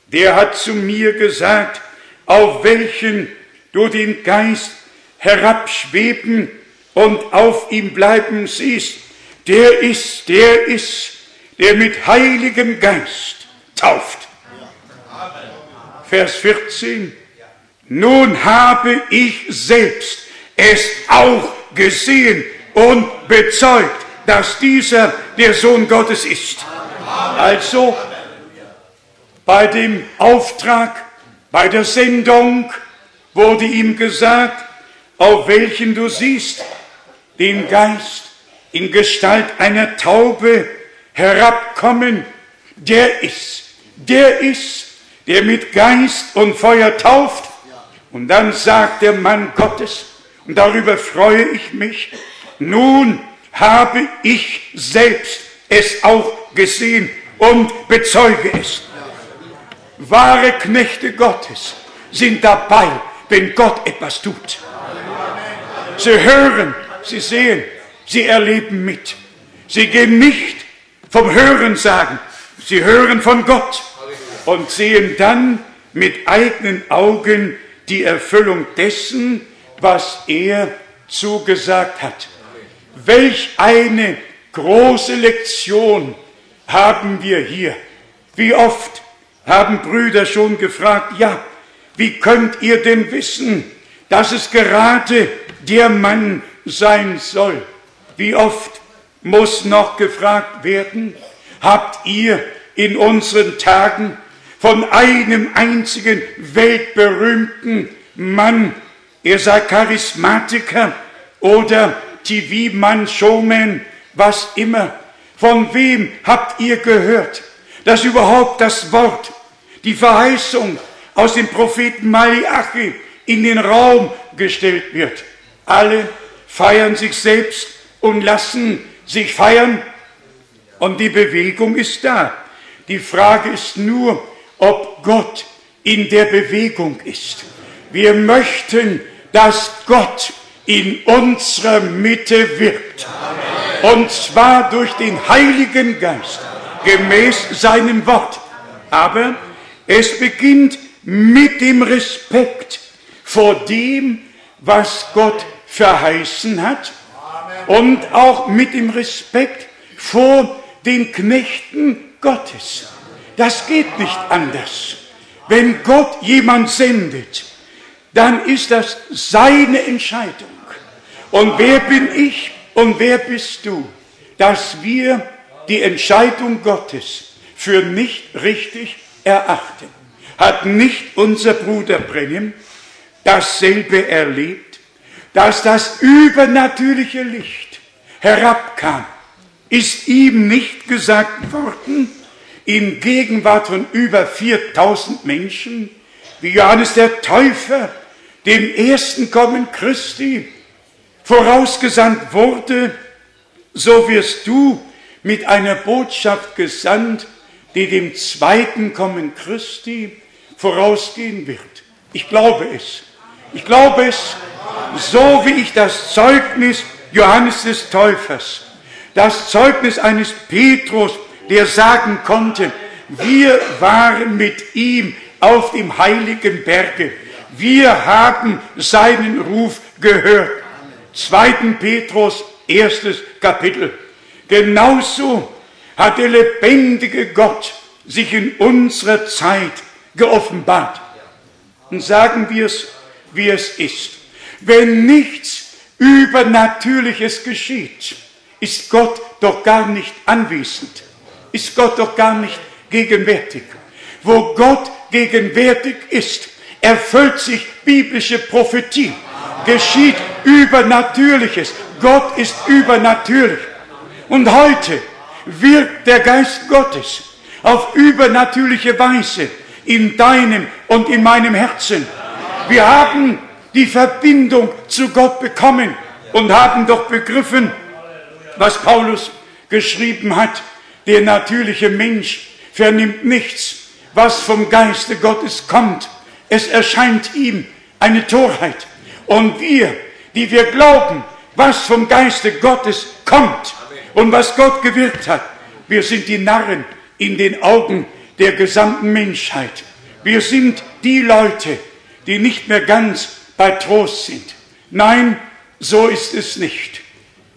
der hat zu mir gesagt, auf welchen du den Geist herabschweben und auf ihm bleiben siehst, der ist, der ist, der mit heiligem Geist tauft. Vers 14. Nun habe ich selbst es auch gesehen und bezeugt, dass dieser der Sohn Gottes ist. Also bei dem Auftrag, bei der Sendung wurde ihm gesagt, auf welchen du siehst, den Geist in Gestalt einer Taube herabkommen, der ist, der ist, der mit Geist und Feuer tauft. Und dann sagt der Mann Gottes, und darüber freue ich mich, nun habe ich selbst es auch gesehen und bezeuge es. Wahre Knechte Gottes sind dabei, wenn Gott etwas tut. Sie hören, sie sehen, sie erleben mit. Sie gehen nicht vom Hören sagen, sie hören von Gott und sehen dann mit eigenen Augen die Erfüllung dessen, was er zugesagt hat. Welch eine große Lektion haben wir hier. Wie oft haben Brüder schon gefragt, ja, wie könnt ihr denn wissen, dass es gerade der Mann sein soll? Wie oft muss noch gefragt werden, habt ihr in unseren Tagen von einem einzigen weltberühmten Mann, er sei Charismatiker oder TV-Mann, Showman, was immer. Von wem habt ihr gehört, dass überhaupt das Wort, die Verheißung aus dem Propheten Malachi in den Raum gestellt wird? Alle feiern sich selbst und lassen sich feiern und die Bewegung ist da. Die Frage ist nur, ob Gott in der Bewegung ist. Wir möchten, dass Gott in unserer Mitte wirkt. Und zwar durch den Heiligen Geist, gemäß seinem Wort. Aber es beginnt mit dem Respekt vor dem, was Gott verheißen hat und auch mit dem Respekt vor den Knechten Gottes. Das geht nicht anders. Wenn Gott jemand sendet, dann ist das seine Entscheidung. Und wer bin ich und wer bist du, dass wir die Entscheidung Gottes für nicht richtig erachten? Hat nicht unser Bruder Brennim dasselbe erlebt, dass das übernatürliche Licht herabkam ist ihm nicht gesagt worden, in Gegenwart von über 4000 Menschen, wie Johannes der Täufer dem ersten Kommen Christi vorausgesandt wurde, so wirst du mit einer Botschaft gesandt, die dem zweiten Kommen Christi vorausgehen wird. Ich glaube es. Ich glaube es, so wie ich das Zeugnis Johannes des Täufers das Zeugnis eines Petrus, der sagen konnte, wir waren mit ihm auf dem heiligen Berge. Wir haben seinen Ruf gehört. Zweiten Petrus, erstes Kapitel. Genauso hat der lebendige Gott sich in unserer Zeit geoffenbart. Und sagen wir es, wie es ist. Wenn nichts Übernatürliches geschieht, ist Gott doch gar nicht anwesend, ist Gott doch gar nicht gegenwärtig. Wo Gott gegenwärtig ist, erfüllt sich biblische Prophetie, geschieht Übernatürliches. Gott ist übernatürlich. Und heute wirkt der Geist Gottes auf übernatürliche Weise in deinem und in meinem Herzen. Wir haben die Verbindung zu Gott bekommen und haben doch begriffen, was Paulus geschrieben hat. Der natürliche Mensch vernimmt nichts, was vom Geiste Gottes kommt. Es erscheint ihm eine Torheit. Und wir, die wir glauben, was vom Geiste Gottes kommt und was Gott gewirkt hat, wir sind die Narren in den Augen der gesamten Menschheit. Wir sind die Leute, die nicht mehr ganz bei Trost sind. Nein, so ist es nicht.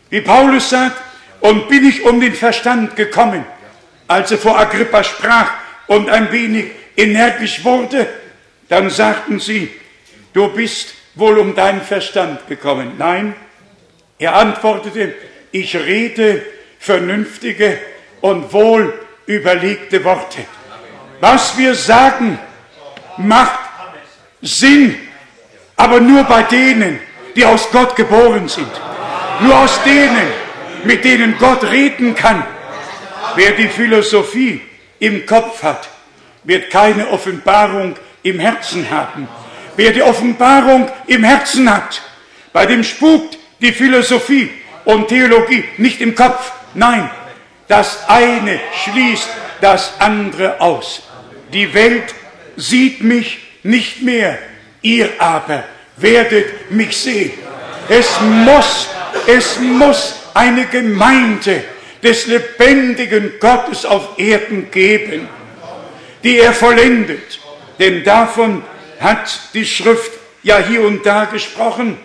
Wie Paulus sagt, und bin ich um den Verstand gekommen, als er vor Agrippa sprach und ein wenig energisch wurde, dann sagten sie, du bist wohl um deinen Verstand gekommen. Nein, er antwortete, ich rede vernünftige und wohl überlegte Worte. Was wir sagen, macht Sinn, aber nur bei denen, die aus Gott geboren sind. Nur aus denen, mit denen Gott reden kann. Wer die Philosophie im Kopf hat, wird keine Offenbarung im Herzen haben. Wer die Offenbarung im Herzen hat, bei dem spukt die Philosophie und Theologie nicht im Kopf. Nein, das eine schließt das andere aus. Die Welt sieht mich nicht mehr, ihr aber werdet mich sehen. Es muss, es muss eine Gemeinde des lebendigen Gottes auf Erden geben, die er vollendet. Denn davon hat die Schrift ja hier und da gesprochen,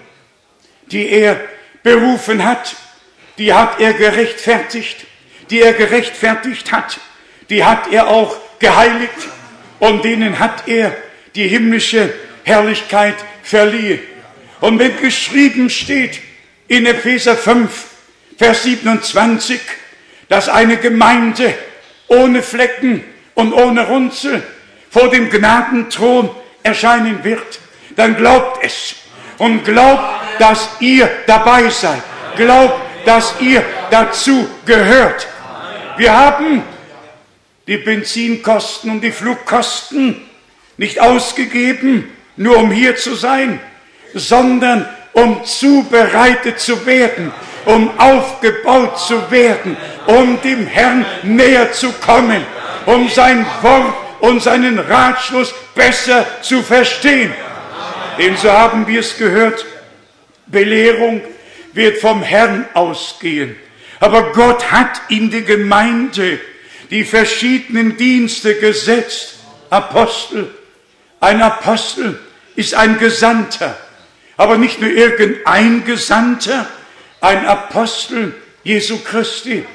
die er berufen hat, die hat er gerechtfertigt, die er gerechtfertigt hat, die hat er auch geheiligt und denen hat er die himmlische Herrlichkeit verliehen. Und wenn geschrieben steht in Epheser 5, Vers 27, dass eine Gemeinde ohne Flecken und ohne Runzel vor dem Gnadenthron erscheinen wird, dann glaubt es und glaubt, dass ihr dabei seid. Glaubt, dass ihr dazu gehört. Wir haben die Benzinkosten und die Flugkosten nicht ausgegeben, nur um hier zu sein, sondern um zubereitet zu werden um aufgebaut zu werden, um dem Herrn näher zu kommen, um sein Wort und seinen Ratschluss besser zu verstehen. Denn so haben wir es gehört, Belehrung wird vom Herrn ausgehen. Aber Gott hat in die Gemeinde die verschiedenen Dienste gesetzt. Apostel. Ein Apostel ist ein Gesandter. Aber nicht nur irgendein Gesandter. Ein Apostel Jesu Christi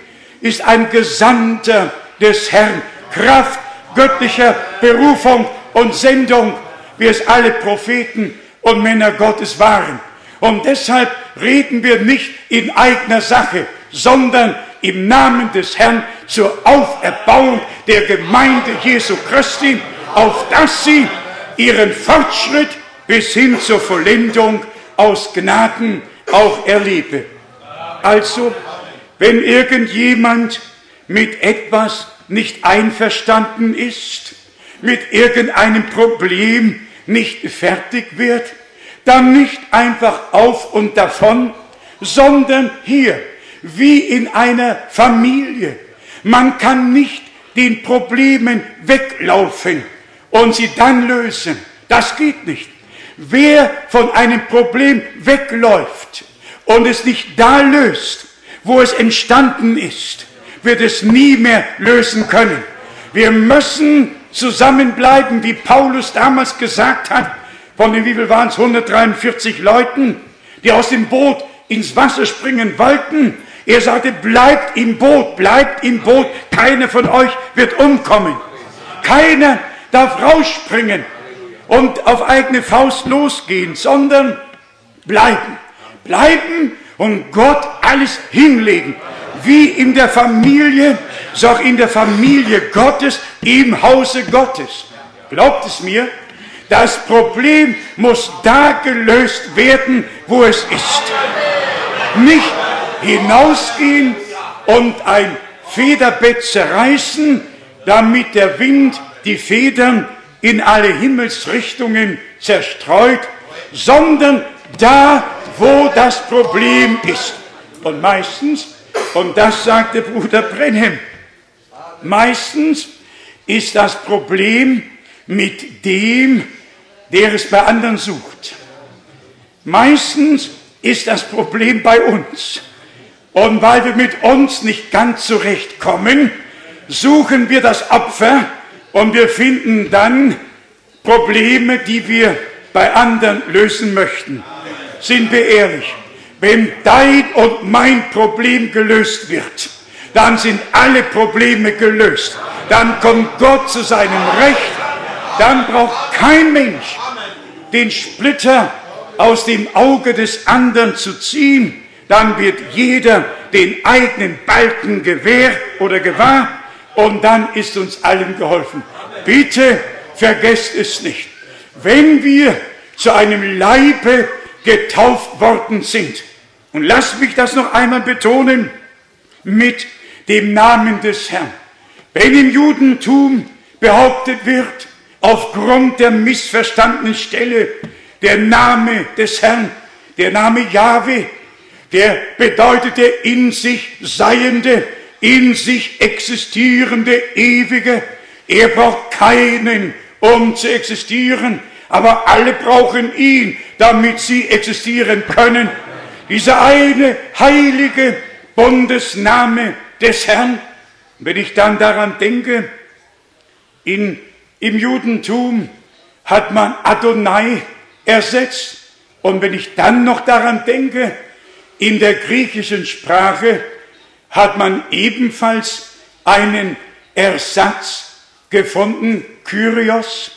ist ein Gesandter des Herrn. Kraft göttlicher Berufung und Sendung, wie es alle Propheten und Männer Gottes waren. Und deshalb reden wir nicht in eigener Sache, sondern im Namen des Herrn zur Auferbauung der Gemeinde Jesu Christi, auf dass sie ihren Fortschritt bis hin zur Vollendung aus Gnaden auch erlebe. Also, wenn irgendjemand mit etwas nicht einverstanden ist, mit irgendeinem Problem nicht fertig wird, dann nicht einfach auf und davon, sondern hier, wie in einer Familie. Man kann nicht den Problemen weglaufen und sie dann lösen. Das geht nicht. Wer von einem Problem wegläuft und es nicht da löst, wo es entstanden ist, wird es nie mehr lösen können. Wir müssen zusammenbleiben, wie Paulus damals gesagt hat, von den, wie waren es, 143 Leuten, die aus dem Boot ins Wasser springen wollten. Er sagte, bleibt im Boot, bleibt im Boot, keiner von euch wird umkommen. Keiner darf rausspringen und auf eigene Faust losgehen, sondern bleiben. Bleiben und Gott alles hinlegen. Wie in der Familie, so auch in der Familie Gottes, im Hause Gottes. Glaubt es mir? Das Problem muss da gelöst werden, wo es ist. Nicht hinausgehen und ein Federbett zerreißen, damit der Wind die Federn in alle Himmelsrichtungen zerstreut, sondern da, wo das Problem ist. Und meistens, und das sagte Bruder Brenhem, meistens ist das Problem mit dem, der es bei anderen sucht. Meistens ist das Problem bei uns. Und weil wir mit uns nicht ganz zurechtkommen, suchen wir das Opfer und wir finden dann Probleme, die wir bei anderen lösen möchten. Sind wir ehrlich? Wenn dein und mein Problem gelöst wird, dann sind alle Probleme gelöst. Dann kommt Gott zu seinem Recht dann braucht kein Mensch den Splitter aus dem Auge des anderen zu ziehen, dann wird jeder den eigenen Balken gewähr oder gewahr und dann ist uns allen geholfen. Bitte vergesst es nicht. Wenn wir zu einem Leibe getauft worden sind, und lasst mich das noch einmal betonen, mit dem Namen des Herrn. Wenn im Judentum behauptet wird, aufgrund der missverstandenen Stelle der Name des Herrn, der Name Jahwe, der bedeutete in sich Seiende, in sich existierende, ewige. Er braucht keinen, um zu existieren, aber alle brauchen ihn, damit sie existieren können. Dieser eine heilige Bundesname des Herrn, wenn ich dann daran denke, in im Judentum hat man Adonai ersetzt. Und wenn ich dann noch daran denke, in der griechischen Sprache hat man ebenfalls einen Ersatz gefunden, Kyrios.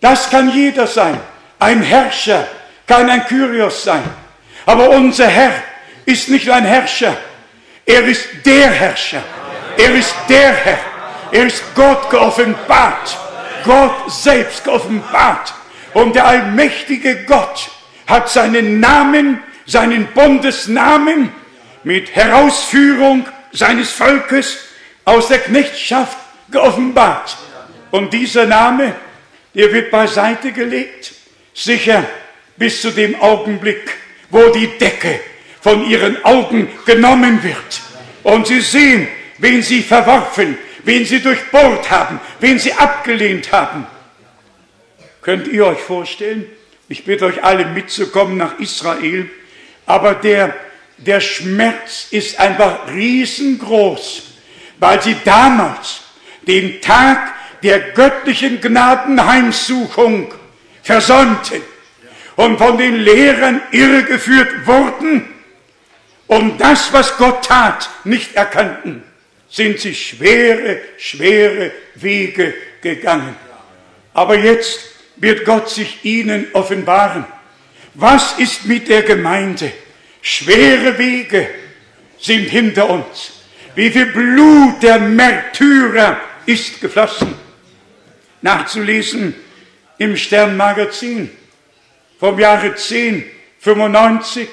Das kann jeder sein. Ein Herrscher kann ein Kyrios sein. Aber unser Herr ist nicht ein Herrscher. Er ist der Herrscher. Er ist der Herr. Er ist Gott geoffenbart. Gott selbst geoffenbart. Und der allmächtige Gott hat seinen Namen, seinen Bundesnamen mit Herausführung seines Volkes aus der Knechtschaft geoffenbart. Und dieser Name, der wird beiseite gelegt, sicher bis zu dem Augenblick, wo die Decke von ihren Augen genommen wird. Und sie sehen, wen sie verworfen, wen sie durchbohrt haben, wen sie abgelehnt haben. Könnt ihr euch vorstellen? Ich bitte euch alle mitzukommen nach Israel. Aber der, der Schmerz ist einfach riesengroß, weil sie damals den Tag der göttlichen Gnadenheimsuchung versäumten und von den Lehrern irregeführt wurden und das, was Gott tat, nicht erkannten, sind sie schwere, schwere Wege gegangen. Aber jetzt wird Gott sich ihnen offenbaren. Was ist mit der Gemeinde? Schwere Wege sind hinter uns. Wie viel Blut der Märtyrer ist geflossen. Nachzulesen im Sternmagazin vom Jahre 1095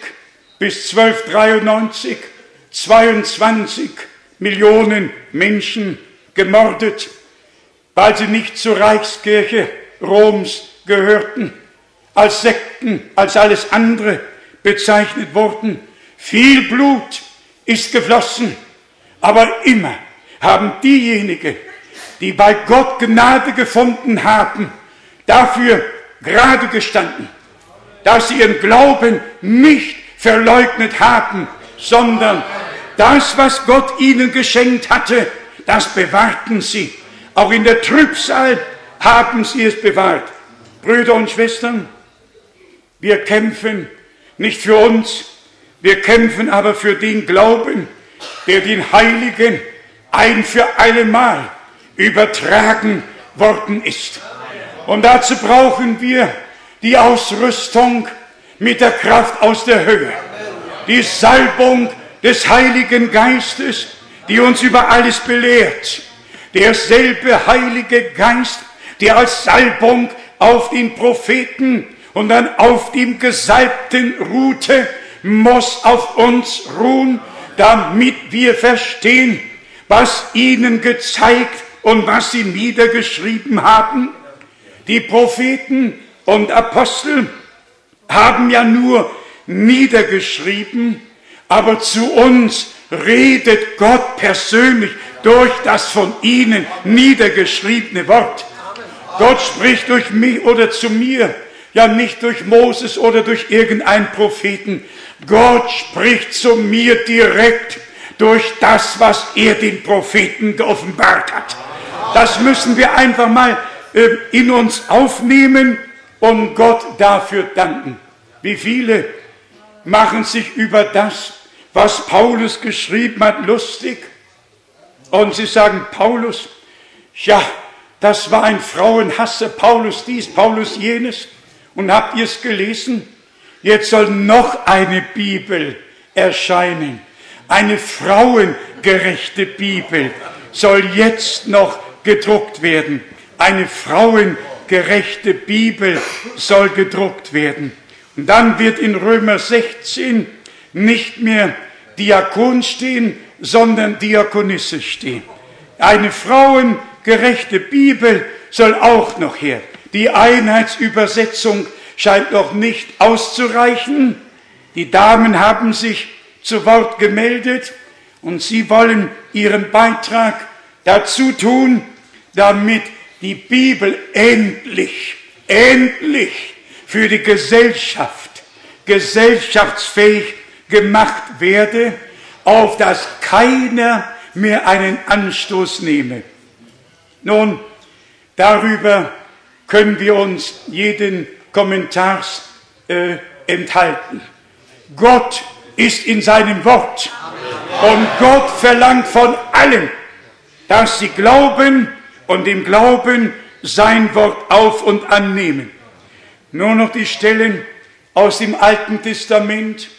bis 1293 22 Millionen Menschen gemordet, weil sie nicht zur Reichskirche Roms gehörten, als Sekten, als alles andere bezeichnet wurden. Viel Blut ist geflossen, aber immer haben diejenigen, die bei Gott Gnade gefunden haben, dafür gerade gestanden, dass sie ihren Glauben nicht verleugnet haben, sondern das, was Gott ihnen geschenkt hatte, das bewahrten sie. Auch in der Trübsal haben sie es bewahrt. Brüder und Schwestern, wir kämpfen nicht für uns, wir kämpfen aber für den Glauben, der den Heiligen ein für allemal übertragen worden ist. Und dazu brauchen wir die Ausrüstung mit der Kraft aus der Höhe, die Salbung des Heiligen Geistes, die uns über alles belehrt. Derselbe Heilige Geist, der als Salbung auf den Propheten und dann auf dem Gesalbten ruhte, muss auf uns ruhen, damit wir verstehen, was ihnen gezeigt und was sie niedergeschrieben haben. Die Propheten und Apostel haben ja nur niedergeschrieben, aber zu uns redet Gott persönlich durch das von ihnen niedergeschriebene Wort. Gott spricht durch mich oder zu mir, ja nicht durch Moses oder durch irgendeinen Propheten. Gott spricht zu mir direkt durch das, was er den Propheten geoffenbart hat. Das müssen wir einfach mal äh, in uns aufnehmen und Gott dafür danken. Wie viele machen sich über das, was Paulus geschrieben hat, lustig? Und sie sagen, Paulus, ja, das war ein Frauenhasser, Paulus dies, Paulus jenes. Und habt ihr es gelesen? Jetzt soll noch eine Bibel erscheinen. Eine frauengerechte Bibel soll jetzt noch gedruckt werden. Eine frauengerechte Bibel soll gedruckt werden. Und dann wird in Römer 16 nicht mehr Diakon stehen, sondern Diakonisse stehen. Eine frauengerechte Bibel soll auch noch her. Die Einheitsübersetzung scheint noch nicht auszureichen. Die Damen haben sich zu Wort gemeldet und sie wollen ihren Beitrag dazu tun, damit die Bibel endlich, endlich für die Gesellschaft gesellschaftsfähig gemacht werde, auf dass keiner mehr einen Anstoß nehme. Nun, darüber können wir uns jeden Kommentars äh, enthalten. Gott ist in seinem Wort und Gott verlangt von allen, dass sie glauben und im Glauben sein Wort auf und annehmen. Nur noch die Stellen aus dem Alten Testament,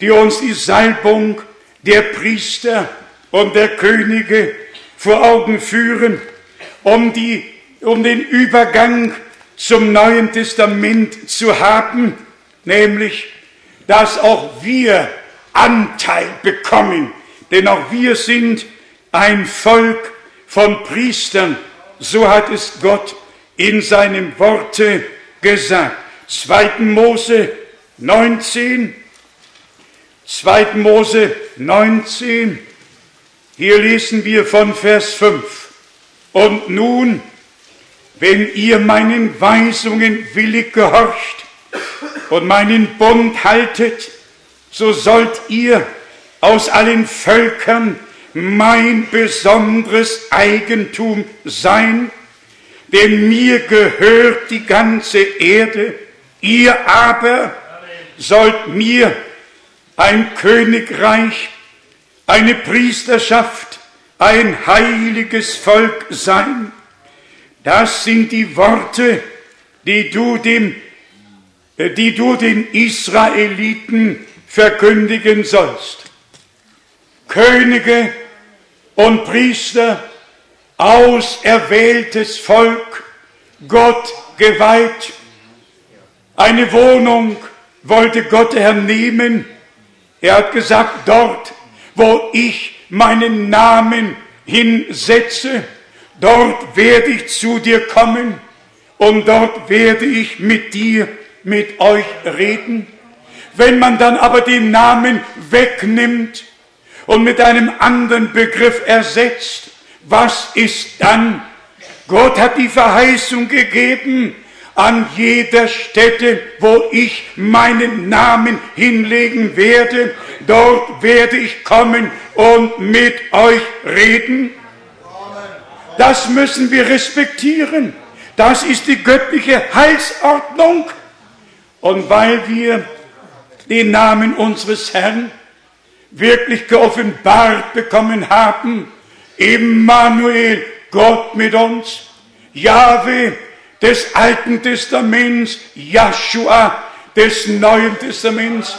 die uns die Salbung der Priester und der Könige vor Augen führen, um, die, um den Übergang zum Neuen Testament zu haben, nämlich, dass auch wir Anteil bekommen, denn auch wir sind ein Volk von Priestern, so hat es Gott in seinem Worte gesagt. 2. Mose 19, 2. Mose 19. Hier lesen wir von Vers 5. Und nun, wenn ihr meinen Weisungen willig gehorcht und meinen Bund haltet, so sollt ihr aus allen Völkern mein besonderes Eigentum sein, denn mir gehört die ganze Erde, ihr aber sollt mir ein Königreich, eine Priesterschaft, ein heiliges Volk sein. Das sind die Worte, die du dem, äh, die du den Israeliten verkündigen sollst. Könige und Priester, auserwähltes Volk, Gott geweiht. Eine Wohnung wollte Gott hernehmen. Er hat gesagt, dort, wo ich meinen Namen hinsetze, dort werde ich zu dir kommen und dort werde ich mit dir, mit euch reden. Wenn man dann aber den Namen wegnimmt und mit einem anderen Begriff ersetzt, was ist dann? Gott hat die Verheißung gegeben, an jeder Stätte, wo ich meinen Namen hinlegen werde, dort werde ich kommen und mit euch reden. Das müssen wir respektieren. Das ist die göttliche Heilsordnung. Und weil wir den Namen unseres Herrn wirklich geoffenbart bekommen haben, Immanuel, Gott mit uns, Jahwe des Alten Testaments, Joshua des Neuen Testaments,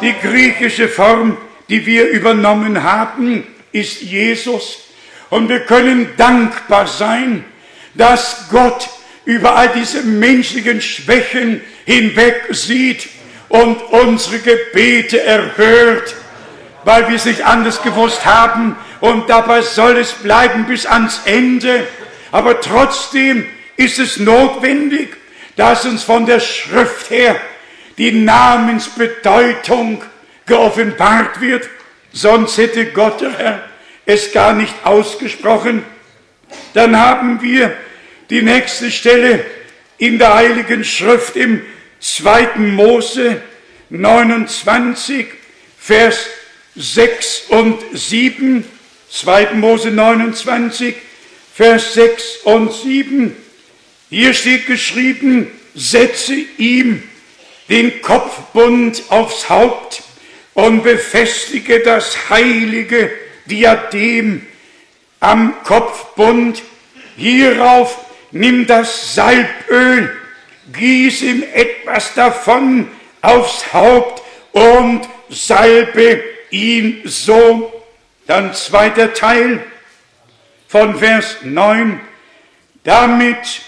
die griechische Form, die wir übernommen haben, ist Jesus. Und wir können dankbar sein, dass Gott über all diese menschlichen Schwächen hinweg sieht und unsere Gebete erhört, weil wir es nicht anders gewusst haben. Und dabei soll es bleiben bis ans Ende. Aber trotzdem ist es notwendig, dass uns von der Schrift her die Namensbedeutung geoffenbart wird. Sonst hätte Gott der Herr es gar nicht ausgesprochen. Dann haben wir die nächste Stelle in der Heiligen Schrift im 2. Mose 29, Vers 6 und 7. 2. Mose 29, Vers 6 und 7. Hier steht geschrieben, setze ihm den Kopfbund aufs Haupt und befestige das heilige Diadem am Kopfbund. Hierauf nimm das Salböl, gieß ihm etwas davon aufs Haupt und salbe ihn so. Dann zweiter Teil von Vers 9. Damit,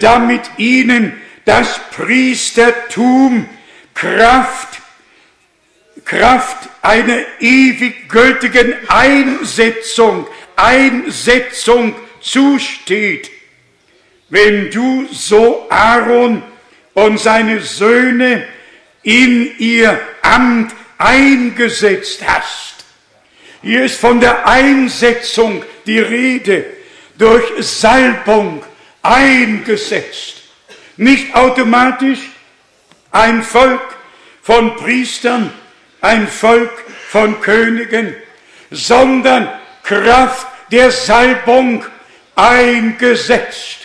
damit ihnen das Priestertum Kraft Kraft einer ewig gültigen Einsetzung, Einsetzung zusteht. Wenn du so Aaron und seine Söhne in ihr Amt eingesetzt hast. Hier ist von der Einsetzung die Rede, durch Salbung eingesetzt. Nicht automatisch ein Volk von Priestern, ein Volk von Königen, sondern Kraft der Salbung eingesetzt,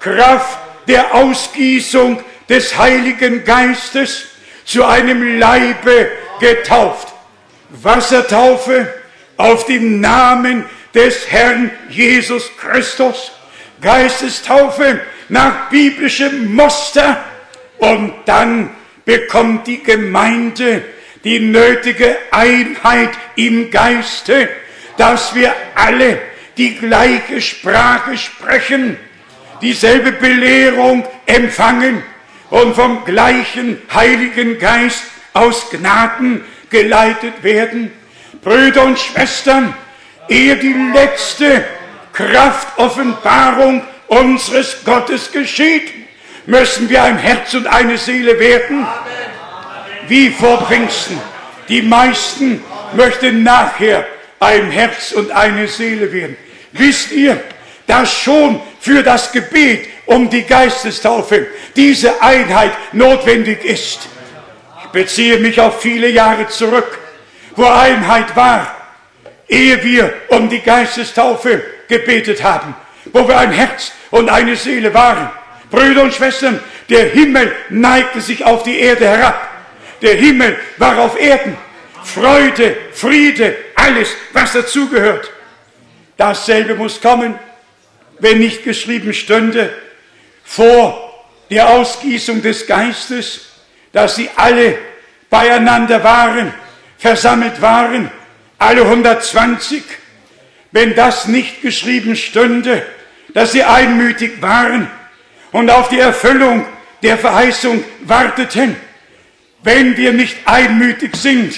Kraft der Ausgießung des Heiligen Geistes zu einem Leibe getauft. Wassertaufe auf den Namen des Herrn Jesus Christus, Geistestaufe nach biblischem Muster. Und dann bekommt die Gemeinde die nötige Einheit im Geiste, dass wir alle die gleiche Sprache sprechen, dieselbe Belehrung empfangen und vom gleichen Heiligen Geist aus Gnaden geleitet werden. Brüder und Schwestern, ehe die letzte Kraftoffenbarung unseres Gottes geschieht, müssen wir ein Herz und eine Seele werden. Wie vor Pfingsten. Die meisten möchten nachher ein Herz und eine Seele werden. Wisst ihr, dass schon für das Gebet um die Geistestaufe diese Einheit notwendig ist? Ich beziehe mich auf viele Jahre zurück, wo Einheit war, ehe wir um die Geistestaufe gebetet haben, wo wir ein Herz und eine Seele waren. Brüder und Schwestern, der Himmel neigte sich auf die Erde herab. Der Himmel war auf Erden. Freude, Friede, alles, was dazugehört. Dasselbe muss kommen, wenn nicht geschrieben stünde, vor der Ausgießung des Geistes, dass sie alle beieinander waren, versammelt waren, alle 120. Wenn das nicht geschrieben stünde, dass sie einmütig waren und auf die Erfüllung der Verheißung warteten, wenn wir nicht einmütig sind,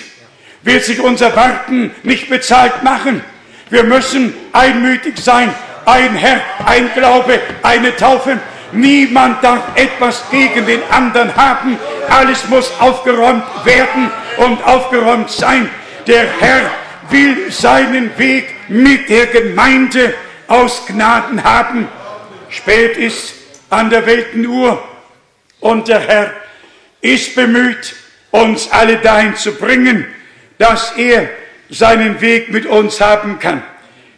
wird sich unser Warten nicht bezahlt machen. Wir müssen einmütig sein. Ein Herr, ein Glaube, eine Taufe. Niemand darf etwas gegen den anderen haben. Alles muss aufgeräumt werden und aufgeräumt sein. Der Herr will seinen Weg mit der Gemeinde aus Gnaden haben. Spät ist an der Weltenuhr und der Herr ist bemüht, uns alle dahin zu bringen, dass er seinen Weg mit uns haben kann.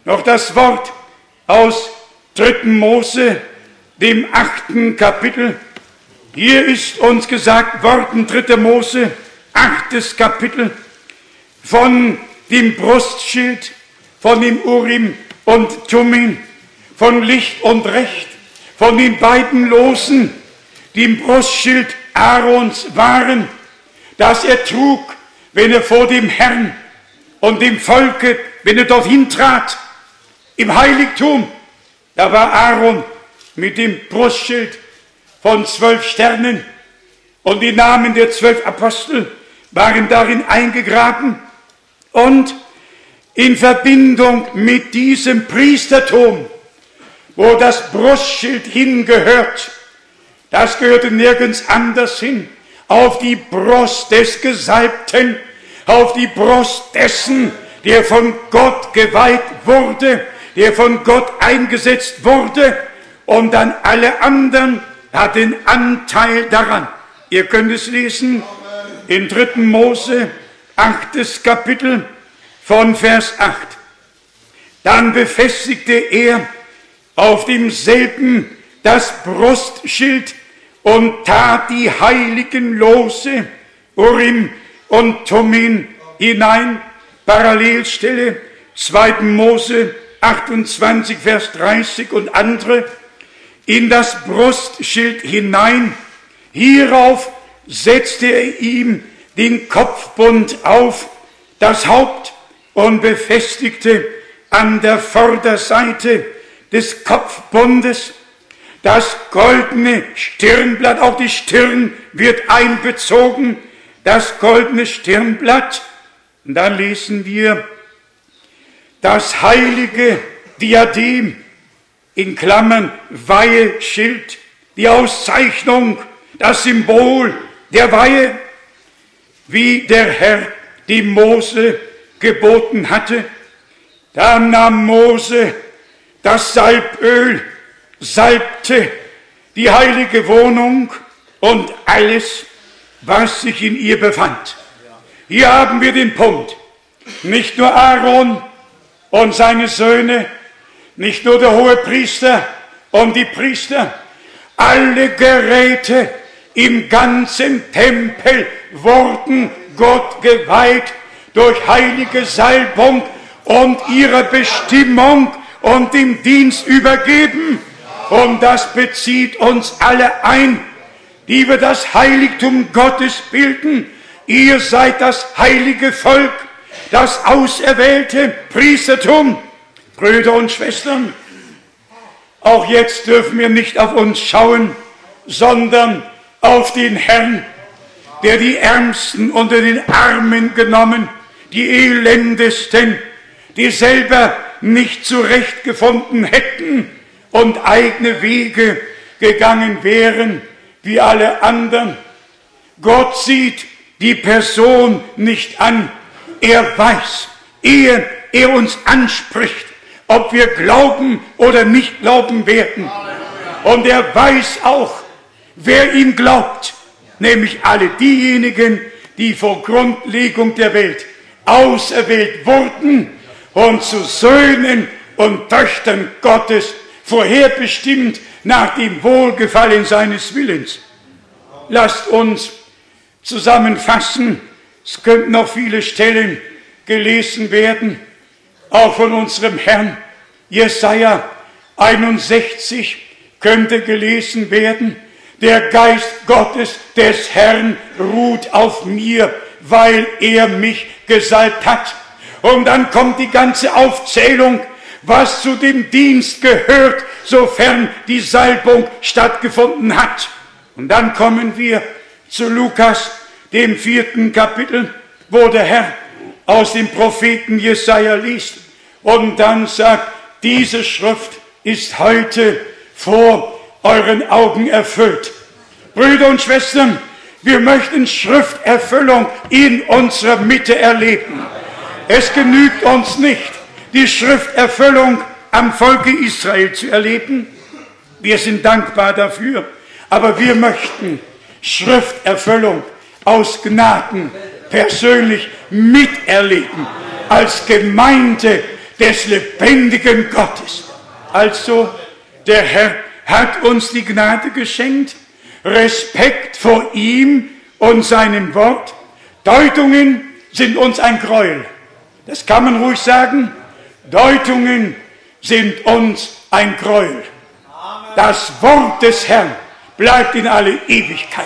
Noch das Wort aus 3. Mose, dem achten Kapitel. Hier ist uns gesagt worden, 3. Mose, achtes Kapitel, von dem Brustschild, von dem Urim und Tumim, von Licht und Recht, von den beiden Losen, die im Brustschild Aarons waren, das er trug, wenn er vor dem Herrn und dem Volke, wenn er dorthin trat, im Heiligtum, da war Aaron mit dem Brustschild von zwölf Sternen. Und die Namen der zwölf Apostel waren darin eingegraben und in Verbindung mit diesem Priestertum, wo das Brustschild hingehört, das gehörte nirgends anders hin, auf die Brust des Gesalbten, auf die Brust dessen, der von Gott geweiht wurde, der von Gott eingesetzt wurde, und dann alle anderen hatten Anteil daran. Ihr könnt es lesen in 3. Mose, achtes Kapitel von Vers 8. Dann befestigte er auf demselben das Brustschild und tat die heiligen Lose, Urim und Tumin hinein, Parallelstelle, 2. Mose 28, Vers 30 und andere, in das Brustschild hinein. Hierauf setzte er ihm den Kopfbund auf, das Haupt und befestigte an der Vorderseite des Kopfbundes das goldene Stirnblatt, auch die Stirn wird einbezogen, das goldene Stirnblatt. Und dann lesen wir das heilige Diadem in Klammern Weiheschild, die Auszeichnung, das Symbol der Weihe, wie der Herr die Mose geboten hatte. Da nahm Mose das Salböl salbte die heilige Wohnung und alles, was sich in ihr befand. Hier haben wir den Punkt. Nicht nur Aaron und seine Söhne, nicht nur der hohe Priester und die Priester, alle Geräte im ganzen Tempel wurden Gott geweiht durch heilige Salbung und ihre Bestimmung und dem Dienst übergeben. Und das bezieht uns alle ein, die wir das Heiligtum Gottes bilden. Ihr seid das heilige Volk, das auserwählte Priestertum. Brüder und Schwestern, auch jetzt dürfen wir nicht auf uns schauen, sondern auf den Herrn, der die Ärmsten unter den Armen genommen, die Elendesten, die selber nicht zurechtgefunden hätten, und eigene Wege gegangen wären wie alle anderen. Gott sieht die Person nicht an. Er weiß, ehe er uns anspricht, ob wir glauben oder nicht glauben werden. Und er weiß auch, wer ihm glaubt, nämlich alle diejenigen, die vor Grundlegung der Welt auserwählt wurden und zu Söhnen und Töchtern Gottes vorherbestimmt nach dem Wohlgefallen seines Willens. Lasst uns zusammenfassen, es könnten noch viele Stellen gelesen werden, auch von unserem Herrn. Jesaja 61 könnte gelesen werden. Der Geist Gottes des Herrn ruht auf mir, weil er mich gesalbt hat. Und dann kommt die ganze Aufzählung, was zu dem Dienst gehört, sofern die Salbung stattgefunden hat. Und dann kommen wir zu Lukas, dem vierten Kapitel, wo der Herr aus dem Propheten Jesaja liest und dann sagt, diese Schrift ist heute vor euren Augen erfüllt. Brüder und Schwestern, wir möchten Schrifterfüllung in unserer Mitte erleben. Es genügt uns nicht, die Schrifterfüllung am Volke Israel zu erleben. Wir sind dankbar dafür. Aber wir möchten Schrifterfüllung aus Gnaden persönlich miterleben als Gemeinde des lebendigen Gottes. Also der Herr hat uns die Gnade geschenkt, Respekt vor ihm und seinem Wort. Deutungen sind uns ein Gräuel. Das kann man ruhig sagen. Deutungen sind uns ein Gräuel. Das Wort des Herrn bleibt in alle Ewigkeit.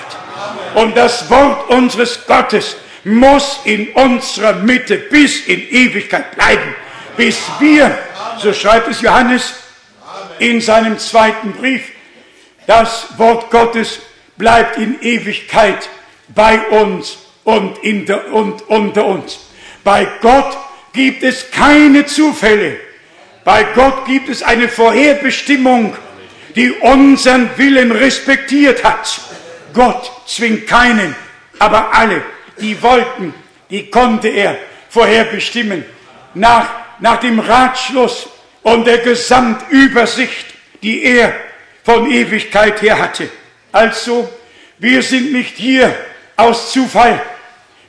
Und das Wort unseres Gottes muss in unserer Mitte bis in Ewigkeit bleiben, bis wir, so schreibt es Johannes in seinem zweiten Brief, das Wort Gottes bleibt in Ewigkeit bei uns und, der, und unter uns. Bei Gott gibt es keine Zufälle. Bei Gott gibt es eine Vorherbestimmung, die unseren Willen respektiert hat. Gott zwingt keinen, aber alle, die wollten, die konnte er vorherbestimmen. Nach, nach dem Ratschluss und der Gesamtübersicht, die er von Ewigkeit her hatte. Also, wir sind nicht hier aus Zufall.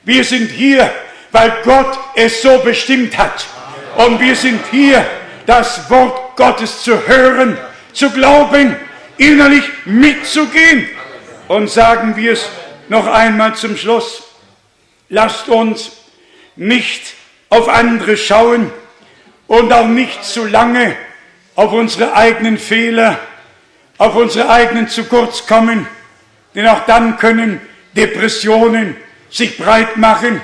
Wir sind hier, weil Gott es so bestimmt hat. Und wir sind hier, das Wort Gottes zu hören, zu glauben, innerlich mitzugehen. Und sagen wir es noch einmal zum Schluss. Lasst uns nicht auf andere schauen und auch nicht zu lange auf unsere eigenen Fehler, auf unsere eigenen zu kurz kommen, denn auch dann können Depressionen sich breit machen,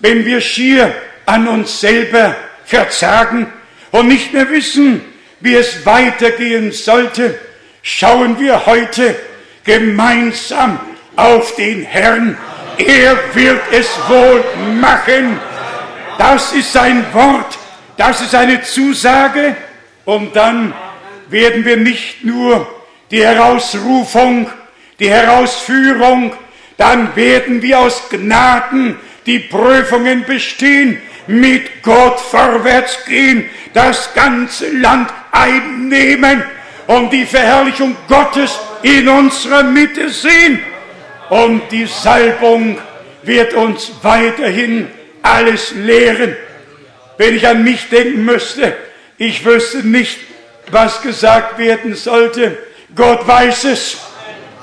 wenn wir schier an uns selber verzagen und nicht mehr wissen, wie es weitergehen sollte, schauen wir heute gemeinsam auf den Herrn. Er wird es wohl machen. Das ist sein Wort, das ist eine Zusage. Und dann werden wir nicht nur die Herausrufung, die Herausführung, dann werden wir aus Gnaden die Prüfungen bestehen, mit Gott vorwärts gehen, das ganze Land einnehmen und die Verherrlichung Gottes in unserer Mitte sehen. Und die Salbung wird uns weiterhin alles lehren. Wenn ich an mich denken müsste, ich wüsste nicht, was gesagt werden sollte. Gott weiß es.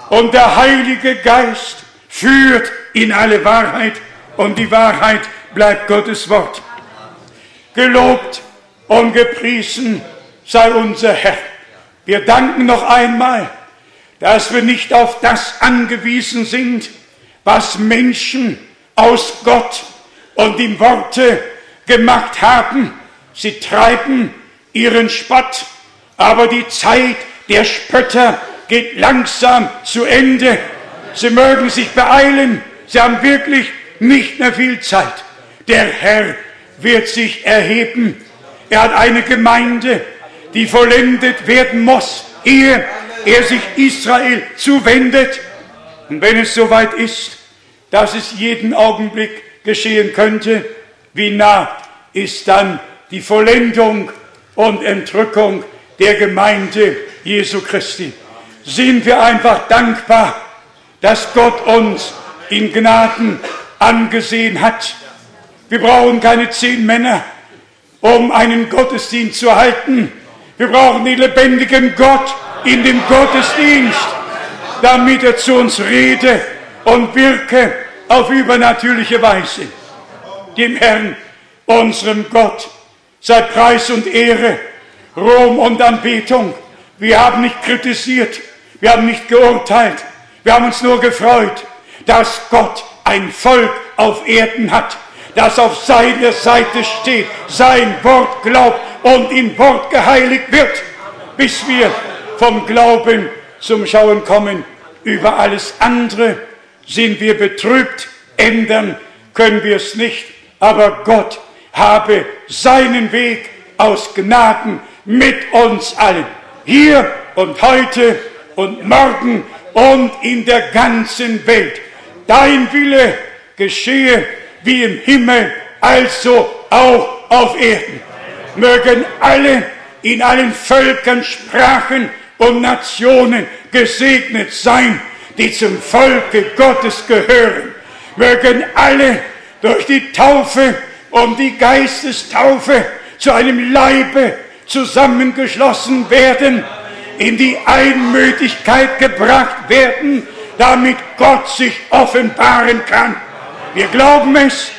Und der Heilige Geist führt in alle Wahrheit. Und die Wahrheit bleibt Gottes Wort. Gelobt und gepriesen sei unser Herr. Wir danken noch einmal, dass wir nicht auf das angewiesen sind, was Menschen aus Gott und im Worte gemacht haben. Sie treiben ihren Spott, aber die Zeit der Spötter geht langsam zu Ende. Sie mögen sich beeilen, sie haben wirklich nicht mehr viel Zeit. Der Herr wird sich erheben. Er hat eine Gemeinde, die vollendet werden muss, ehe er sich Israel zuwendet. Und wenn es soweit ist, dass es jeden Augenblick geschehen könnte. Wie nah ist dann die Vollendung und Entrückung der Gemeinde Jesu Christi? Sind wir einfach dankbar, dass Gott uns in Gnaden angesehen hat. Wir brauchen keine zehn Männer, um einen Gottesdienst zu halten. Wir brauchen den lebendigen Gott in dem Gottesdienst, damit er zu uns rede und wirke auf übernatürliche Weise. Dem Herrn, unserem Gott, sei Preis und Ehre, Ruhm und Anbetung. Wir haben nicht kritisiert, wir haben nicht geurteilt, wir haben uns nur gefreut, dass Gott ein Volk auf Erden hat, das auf seiner Seite steht, sein Wort glaubt und in Wort geheiligt wird, bis wir vom Glauben zum Schauen kommen. Über alles andere sind wir betrübt, ändern können wir es nicht, aber Gott habe seinen Weg aus Gnaden mit uns allen, hier und heute und morgen und in der ganzen Welt. Dein Wille geschehe wie im Himmel, also auch auf Erden. Mögen alle in allen Völkern, Sprachen und Nationen gesegnet sein, die zum Volke Gottes gehören. Mögen alle durch die Taufe und die Geistestaufe zu einem Leibe zusammengeschlossen werden, in die Einmütigkeit gebracht werden, damit Gott sich offenbaren kann. Wir glauben es,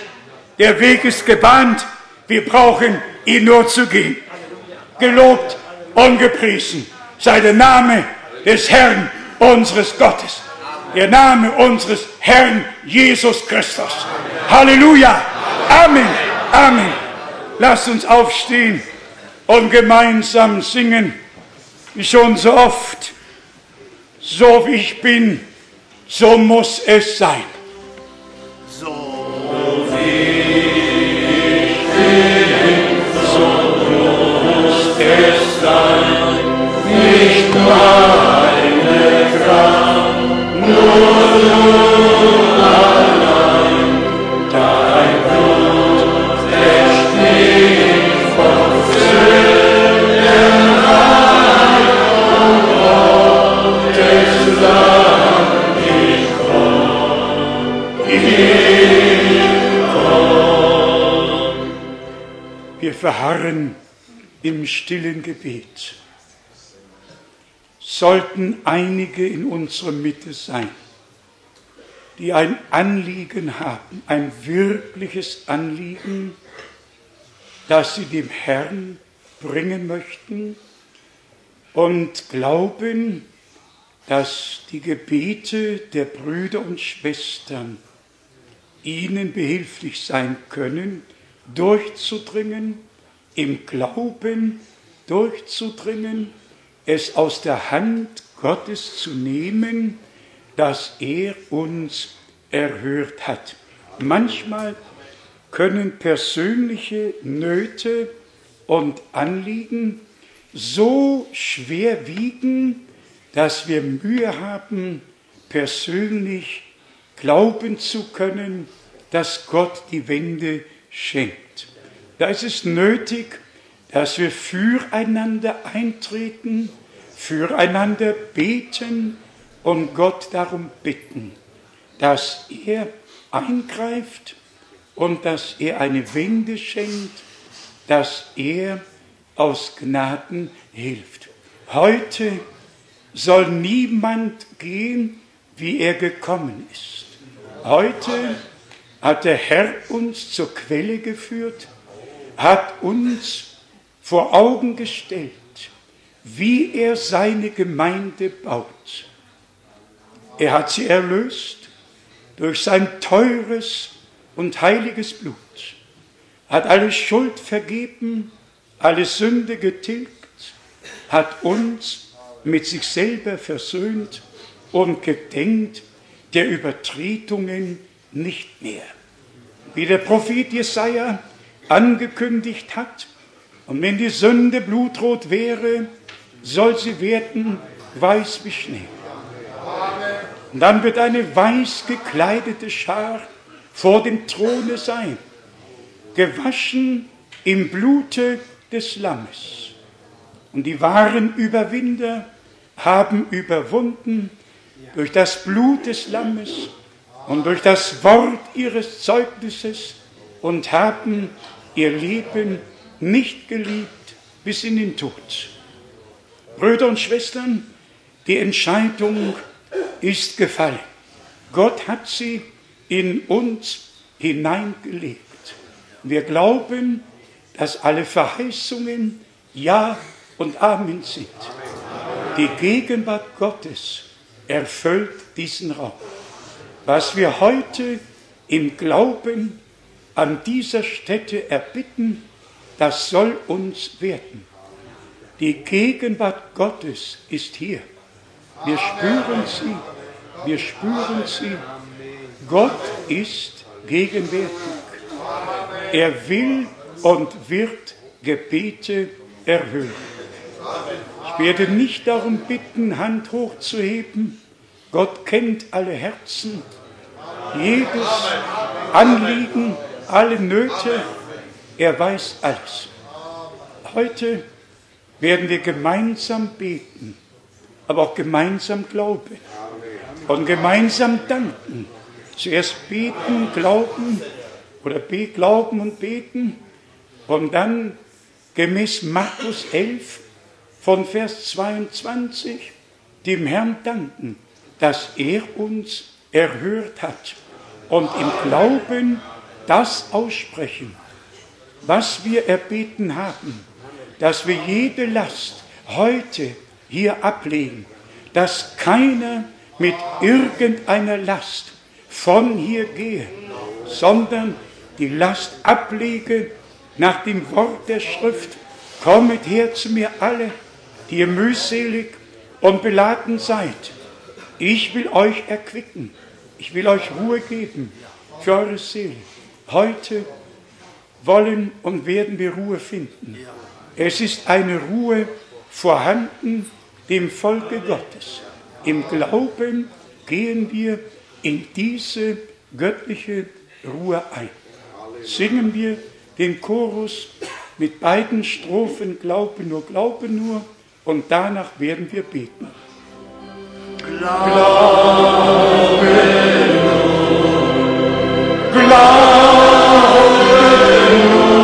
der Weg ist gebahnt, wir brauchen ihn nur zu gehen. Gelobt und gepriesen sei der Name des Herrn unseres Gottes, der Name unseres Herrn Jesus Christus. Halleluja! Amen! Amen! Lasst uns aufstehen und gemeinsam singen, wie schon so oft, so wie ich bin, so muss es sein. Verharren im stillen Gebet. Sollten einige in unserer Mitte sein, die ein Anliegen haben, ein wirkliches Anliegen, das sie dem Herrn bringen möchten und glauben, dass die Gebete der Brüder und Schwestern ihnen behilflich sein können, durchzudringen, im Glauben durchzudringen, es aus der Hand Gottes zu nehmen, dass er uns erhört hat. Manchmal können persönliche Nöte und Anliegen so schwer wiegen, dass wir Mühe haben, persönlich glauben zu können, dass Gott die Wende schenkt. Da ist es nötig, dass wir füreinander eintreten, füreinander beten und Gott darum bitten, dass er eingreift und dass er eine Wende schenkt, dass er aus Gnaden hilft. Heute soll niemand gehen, wie er gekommen ist. Heute hat der Herr uns zur Quelle geführt, hat uns vor Augen gestellt, wie er seine Gemeinde baut. Er hat sie erlöst durch sein teures und heiliges Blut, hat alle Schuld vergeben, alle Sünde getilgt, hat uns mit sich selber versöhnt und gedenkt der Übertretungen nicht mehr. Wie der Prophet Jesaja angekündigt hat, und wenn die Sünde blutrot wäre, soll sie werden weiß wie Schnee. Und dann wird eine weiß gekleidete Schar vor dem Throne sein, gewaschen im Blute des Lammes. Und die wahren Überwinder haben überwunden durch das Blut des Lammes und durch das Wort ihres Zeugnisses und haben ihr Leben nicht geliebt bis in den Tod. Brüder und Schwestern, die Entscheidung ist gefallen. Gott hat sie in uns hineingelegt. Wir glauben, dass alle Verheißungen Ja und Amen sind. Die Gegenwart Gottes erfüllt diesen Raum. Was wir heute im Glauben an dieser Stätte erbitten, das soll uns werden. Die Gegenwart Gottes ist hier. Wir spüren sie, wir spüren sie. Gott ist gegenwärtig. Er will und wird Gebete erhöhen. Ich werde nicht darum bitten, Hand hochzuheben. Gott kennt alle Herzen, jedes Anliegen, alle Nöte. Er weiß alles. Heute werden wir gemeinsam beten, aber auch gemeinsam glauben und gemeinsam danken. Zuerst beten, glauben oder be glauben und beten und dann gemäß Markus 11 von Vers 22 dem Herrn danken, dass er uns erhört hat und im Glauben das aussprechen, was wir erbeten haben, dass wir jede Last heute hier ablegen, dass keiner mit irgendeiner Last von hier gehe, sondern die Last ablege nach dem Wort der Schrift. Kommet her zu mir alle, die ihr mühselig und beladen seid. Ich will euch erquicken. Ich will euch Ruhe geben für eure Seele. Heute wollen und werden wir Ruhe finden. Es ist eine Ruhe vorhanden dem Volke Gottes. Im Glauben gehen wir in diese göttliche Ruhe ein. Singen wir den Chorus mit beiden Strophen Glaube nur, Glaube nur und danach werden wir beten. Glaube nur, Glaube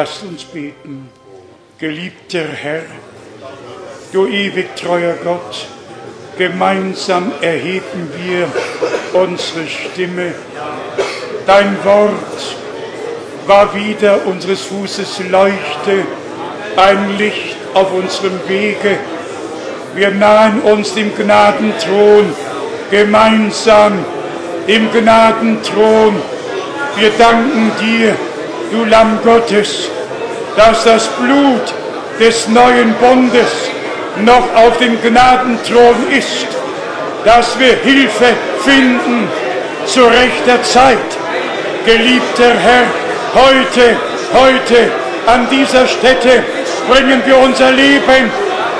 Lasst uns beten. Geliebter Herr, du ewig treuer Gott, gemeinsam erheben wir unsere Stimme. Dein Wort war wieder unseres Fußes Leuchte, ein Licht auf unserem Wege. Wir nahen uns dem Gnadenthron gemeinsam im Gnadenthron. Wir danken dir, du Lamm Gottes, dass das Blut des neuen Bundes noch auf dem Gnadenthron ist, dass wir Hilfe finden zu rechter Zeit. Geliebter Herr, heute, heute an dieser Stätte bringen wir unser Leben,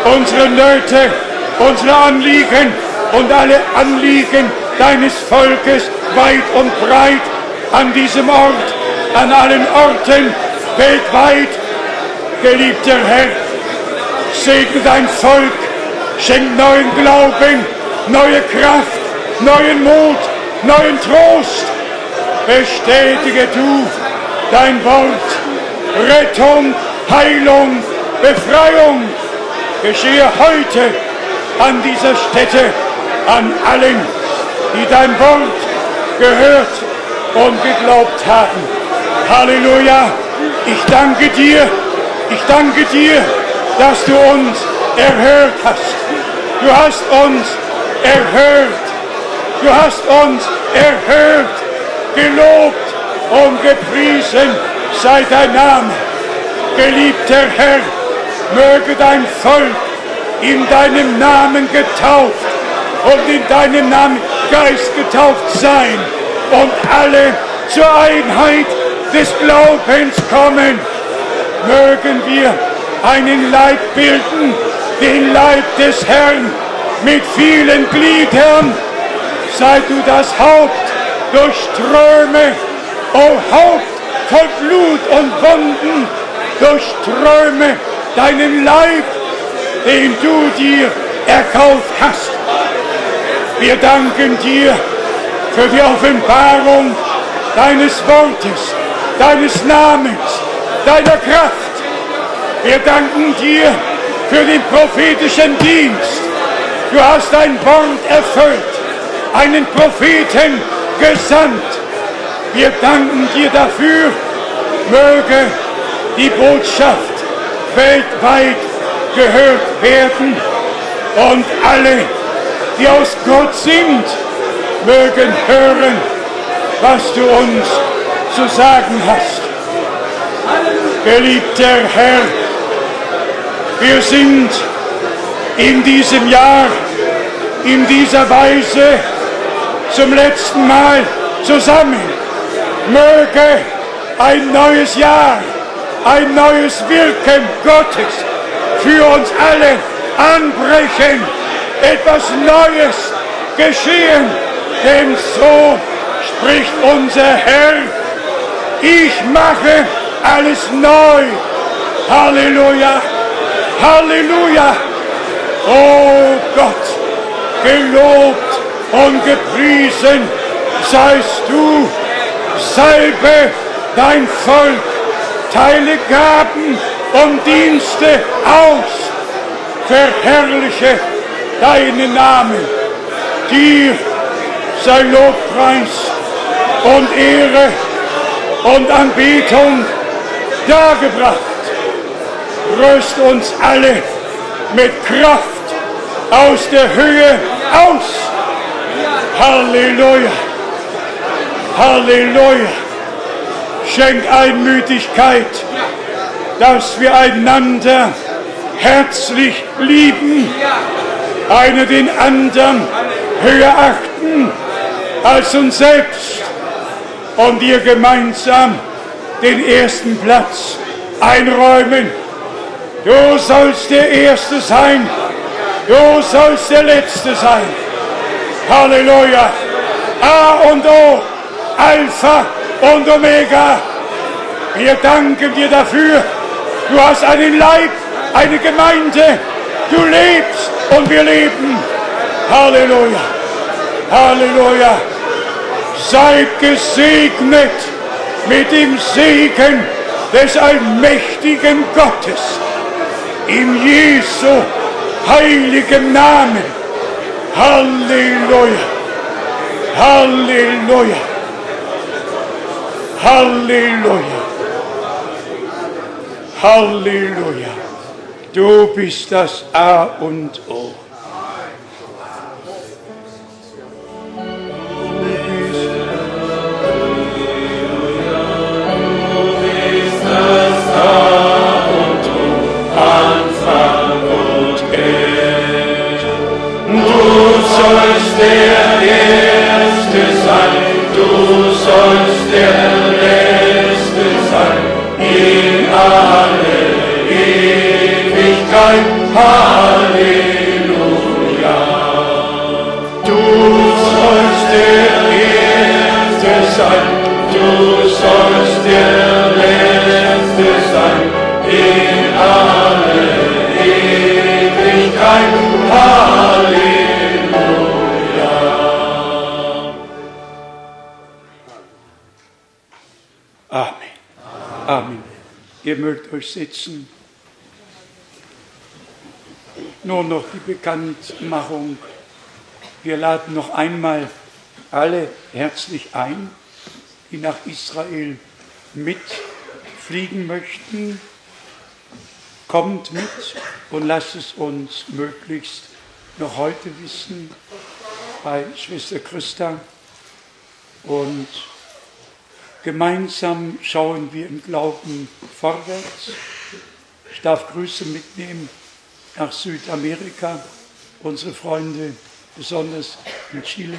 unsere Nöte, unsere Anliegen und alle Anliegen deines Volkes weit und breit an diesem Ort, an allen Orten weltweit. Geliebter Herr, segne dein Volk, Schenk neuen Glauben, neue Kraft, neuen Mut, neuen Trost. Bestätige du dein Wort. Rettung, Heilung, Befreiung geschehe heute an dieser Stätte, an allen, die dein Wort gehört und geglaubt haben. Halleluja. Ich danke dir, ich danke dir, dass du uns erhört hast. Du hast uns erhört. Du hast uns erhört, gelobt und gepriesen sei dein Name. Geliebter Herr, möge dein Volk in deinem Namen getauft und in deinem Namen Geist getauft sein und alle zur Einheit des Glaubens kommen. Mögen wir einen Leib bilden, den Leib des Herrn mit vielen Gliedern. Sei du das Haupt durch Ströme, o Haupt voll Blut und Wunden, durchströme deinen Leib, den du dir erkauft hast. Wir danken dir für die Offenbarung deines Wortes, deines Namens, deiner Kraft. Wir danken dir für den prophetischen Dienst. Du hast dein Wort erfüllt, einen Propheten gesandt. Wir danken dir dafür. Möge die Botschaft weltweit gehört werden und alle, die aus Gott sind, mögen hören, was du uns zu sagen hast. Geliebter Herr, wir sind in diesem Jahr in dieser Weise zum letzten Mal zusammen. Möge ein neues Jahr, ein neues Wirken Gottes für uns alle anbrechen, etwas Neues geschehen, denn so spricht unser Herr, ich mache alles neu. Halleluja, Halleluja. Oh Gott, gelobt und gepriesen seist du, salbe dein Volk, teile Gaben und Dienste aus, verherrliche deinen Namen. Dir sei Lobpreis und Ehre und Anbetung dargebracht. Rüst uns alle mit Kraft aus der Höhe aus. Halleluja. Halleluja. Schenk Einmütigkeit, dass wir einander herzlich lieben, einer den anderen höher achten als uns selbst und ihr gemeinsam den ersten Platz einräumen. Du sollst der Erste sein, du sollst der Letzte sein. Halleluja. A und O, Alpha und Omega. Wir danken dir dafür. Du hast einen Leib, eine Gemeinde. Du lebst und wir leben. Halleluja. Halleluja. Seid gesegnet mit dem Segen des allmächtigen Gottes. In Jesu heiligem Namen. Halleluja. Halleluja. Halleluja. Halleluja. Du bist das A und O. Halleluja. Du sollst der Erste sein, du sollst der Letzte sein, in alle Ewigkeit. Amen. Amen. Ihr mögt euch sitzen. Nur noch die Bekanntmachung. Wir laden noch einmal alle herzlich ein, die nach Israel mitfliegen möchten. Kommt mit und lasst es uns möglichst noch heute wissen bei Schwester Christa. Und gemeinsam schauen wir im Glauben vorwärts. Ich darf Grüße mitnehmen nach Südamerika, unsere Freunde, besonders in Chile,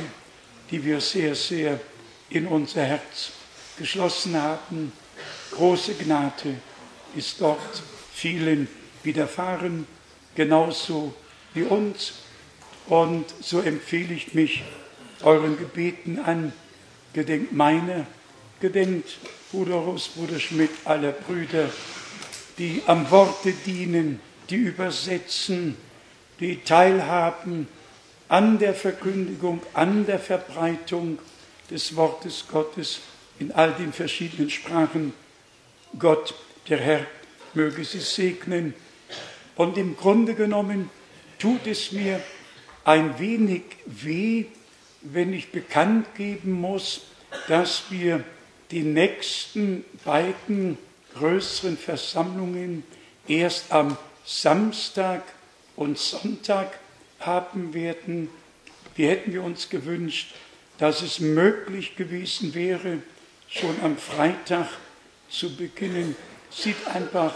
die wir sehr, sehr in unser Herz geschlossen haben. Große Gnade ist dort vielen widerfahren, genauso wie uns. Und so empfehle ich mich euren Gebeten an, gedenkt meiner, gedenkt Bruder Russ, Bruder Schmidt, aller Brüder, die am Worte dienen, die übersetzen, die teilhaben an der Verkündigung, an der Verbreitung des Wortes Gottes in all den verschiedenen Sprachen. Gott, der Herr, möge sie segnen. Und im Grunde genommen tut es mir ein wenig weh, wenn ich bekannt geben muss, dass wir die nächsten beiden größeren Versammlungen erst am Samstag und Sonntag haben werden. Wie hätten wir uns gewünscht, dass es möglich gewesen wäre, schon am Freitag zu beginnen. Sieht einfach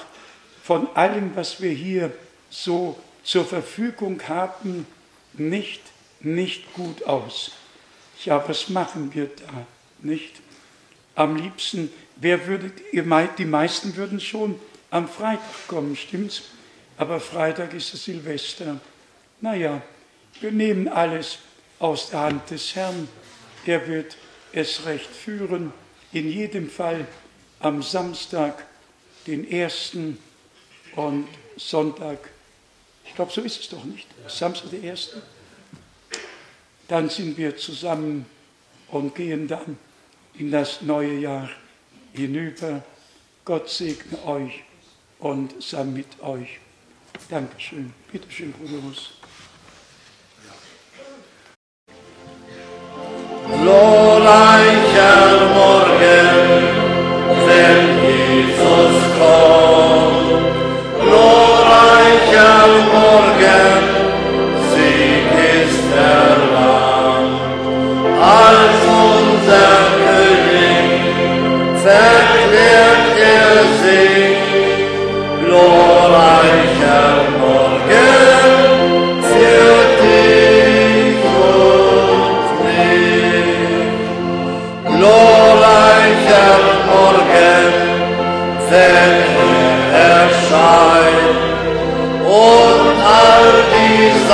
von allem, was wir hier so zur Verfügung haben, nicht, nicht gut aus. Ja, was machen wir da, nicht? Am liebsten, wer würde, die meisten würden schon am Freitag kommen, stimmt's? Aber Freitag ist es Silvester. Naja, wir nehmen alles aus der Hand des Herrn. Er wird es recht führen. In jedem Fall am Samstag, den ersten und Sonntag. Ich glaube, so ist es doch nicht. Samstag, der erste. Dann sind wir zusammen und gehen dann in das neue Jahr hinüber. Gott segne euch und sei mit euch. Dankeschön. Bitte schön, Bruder Russ. Glorreicher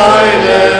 die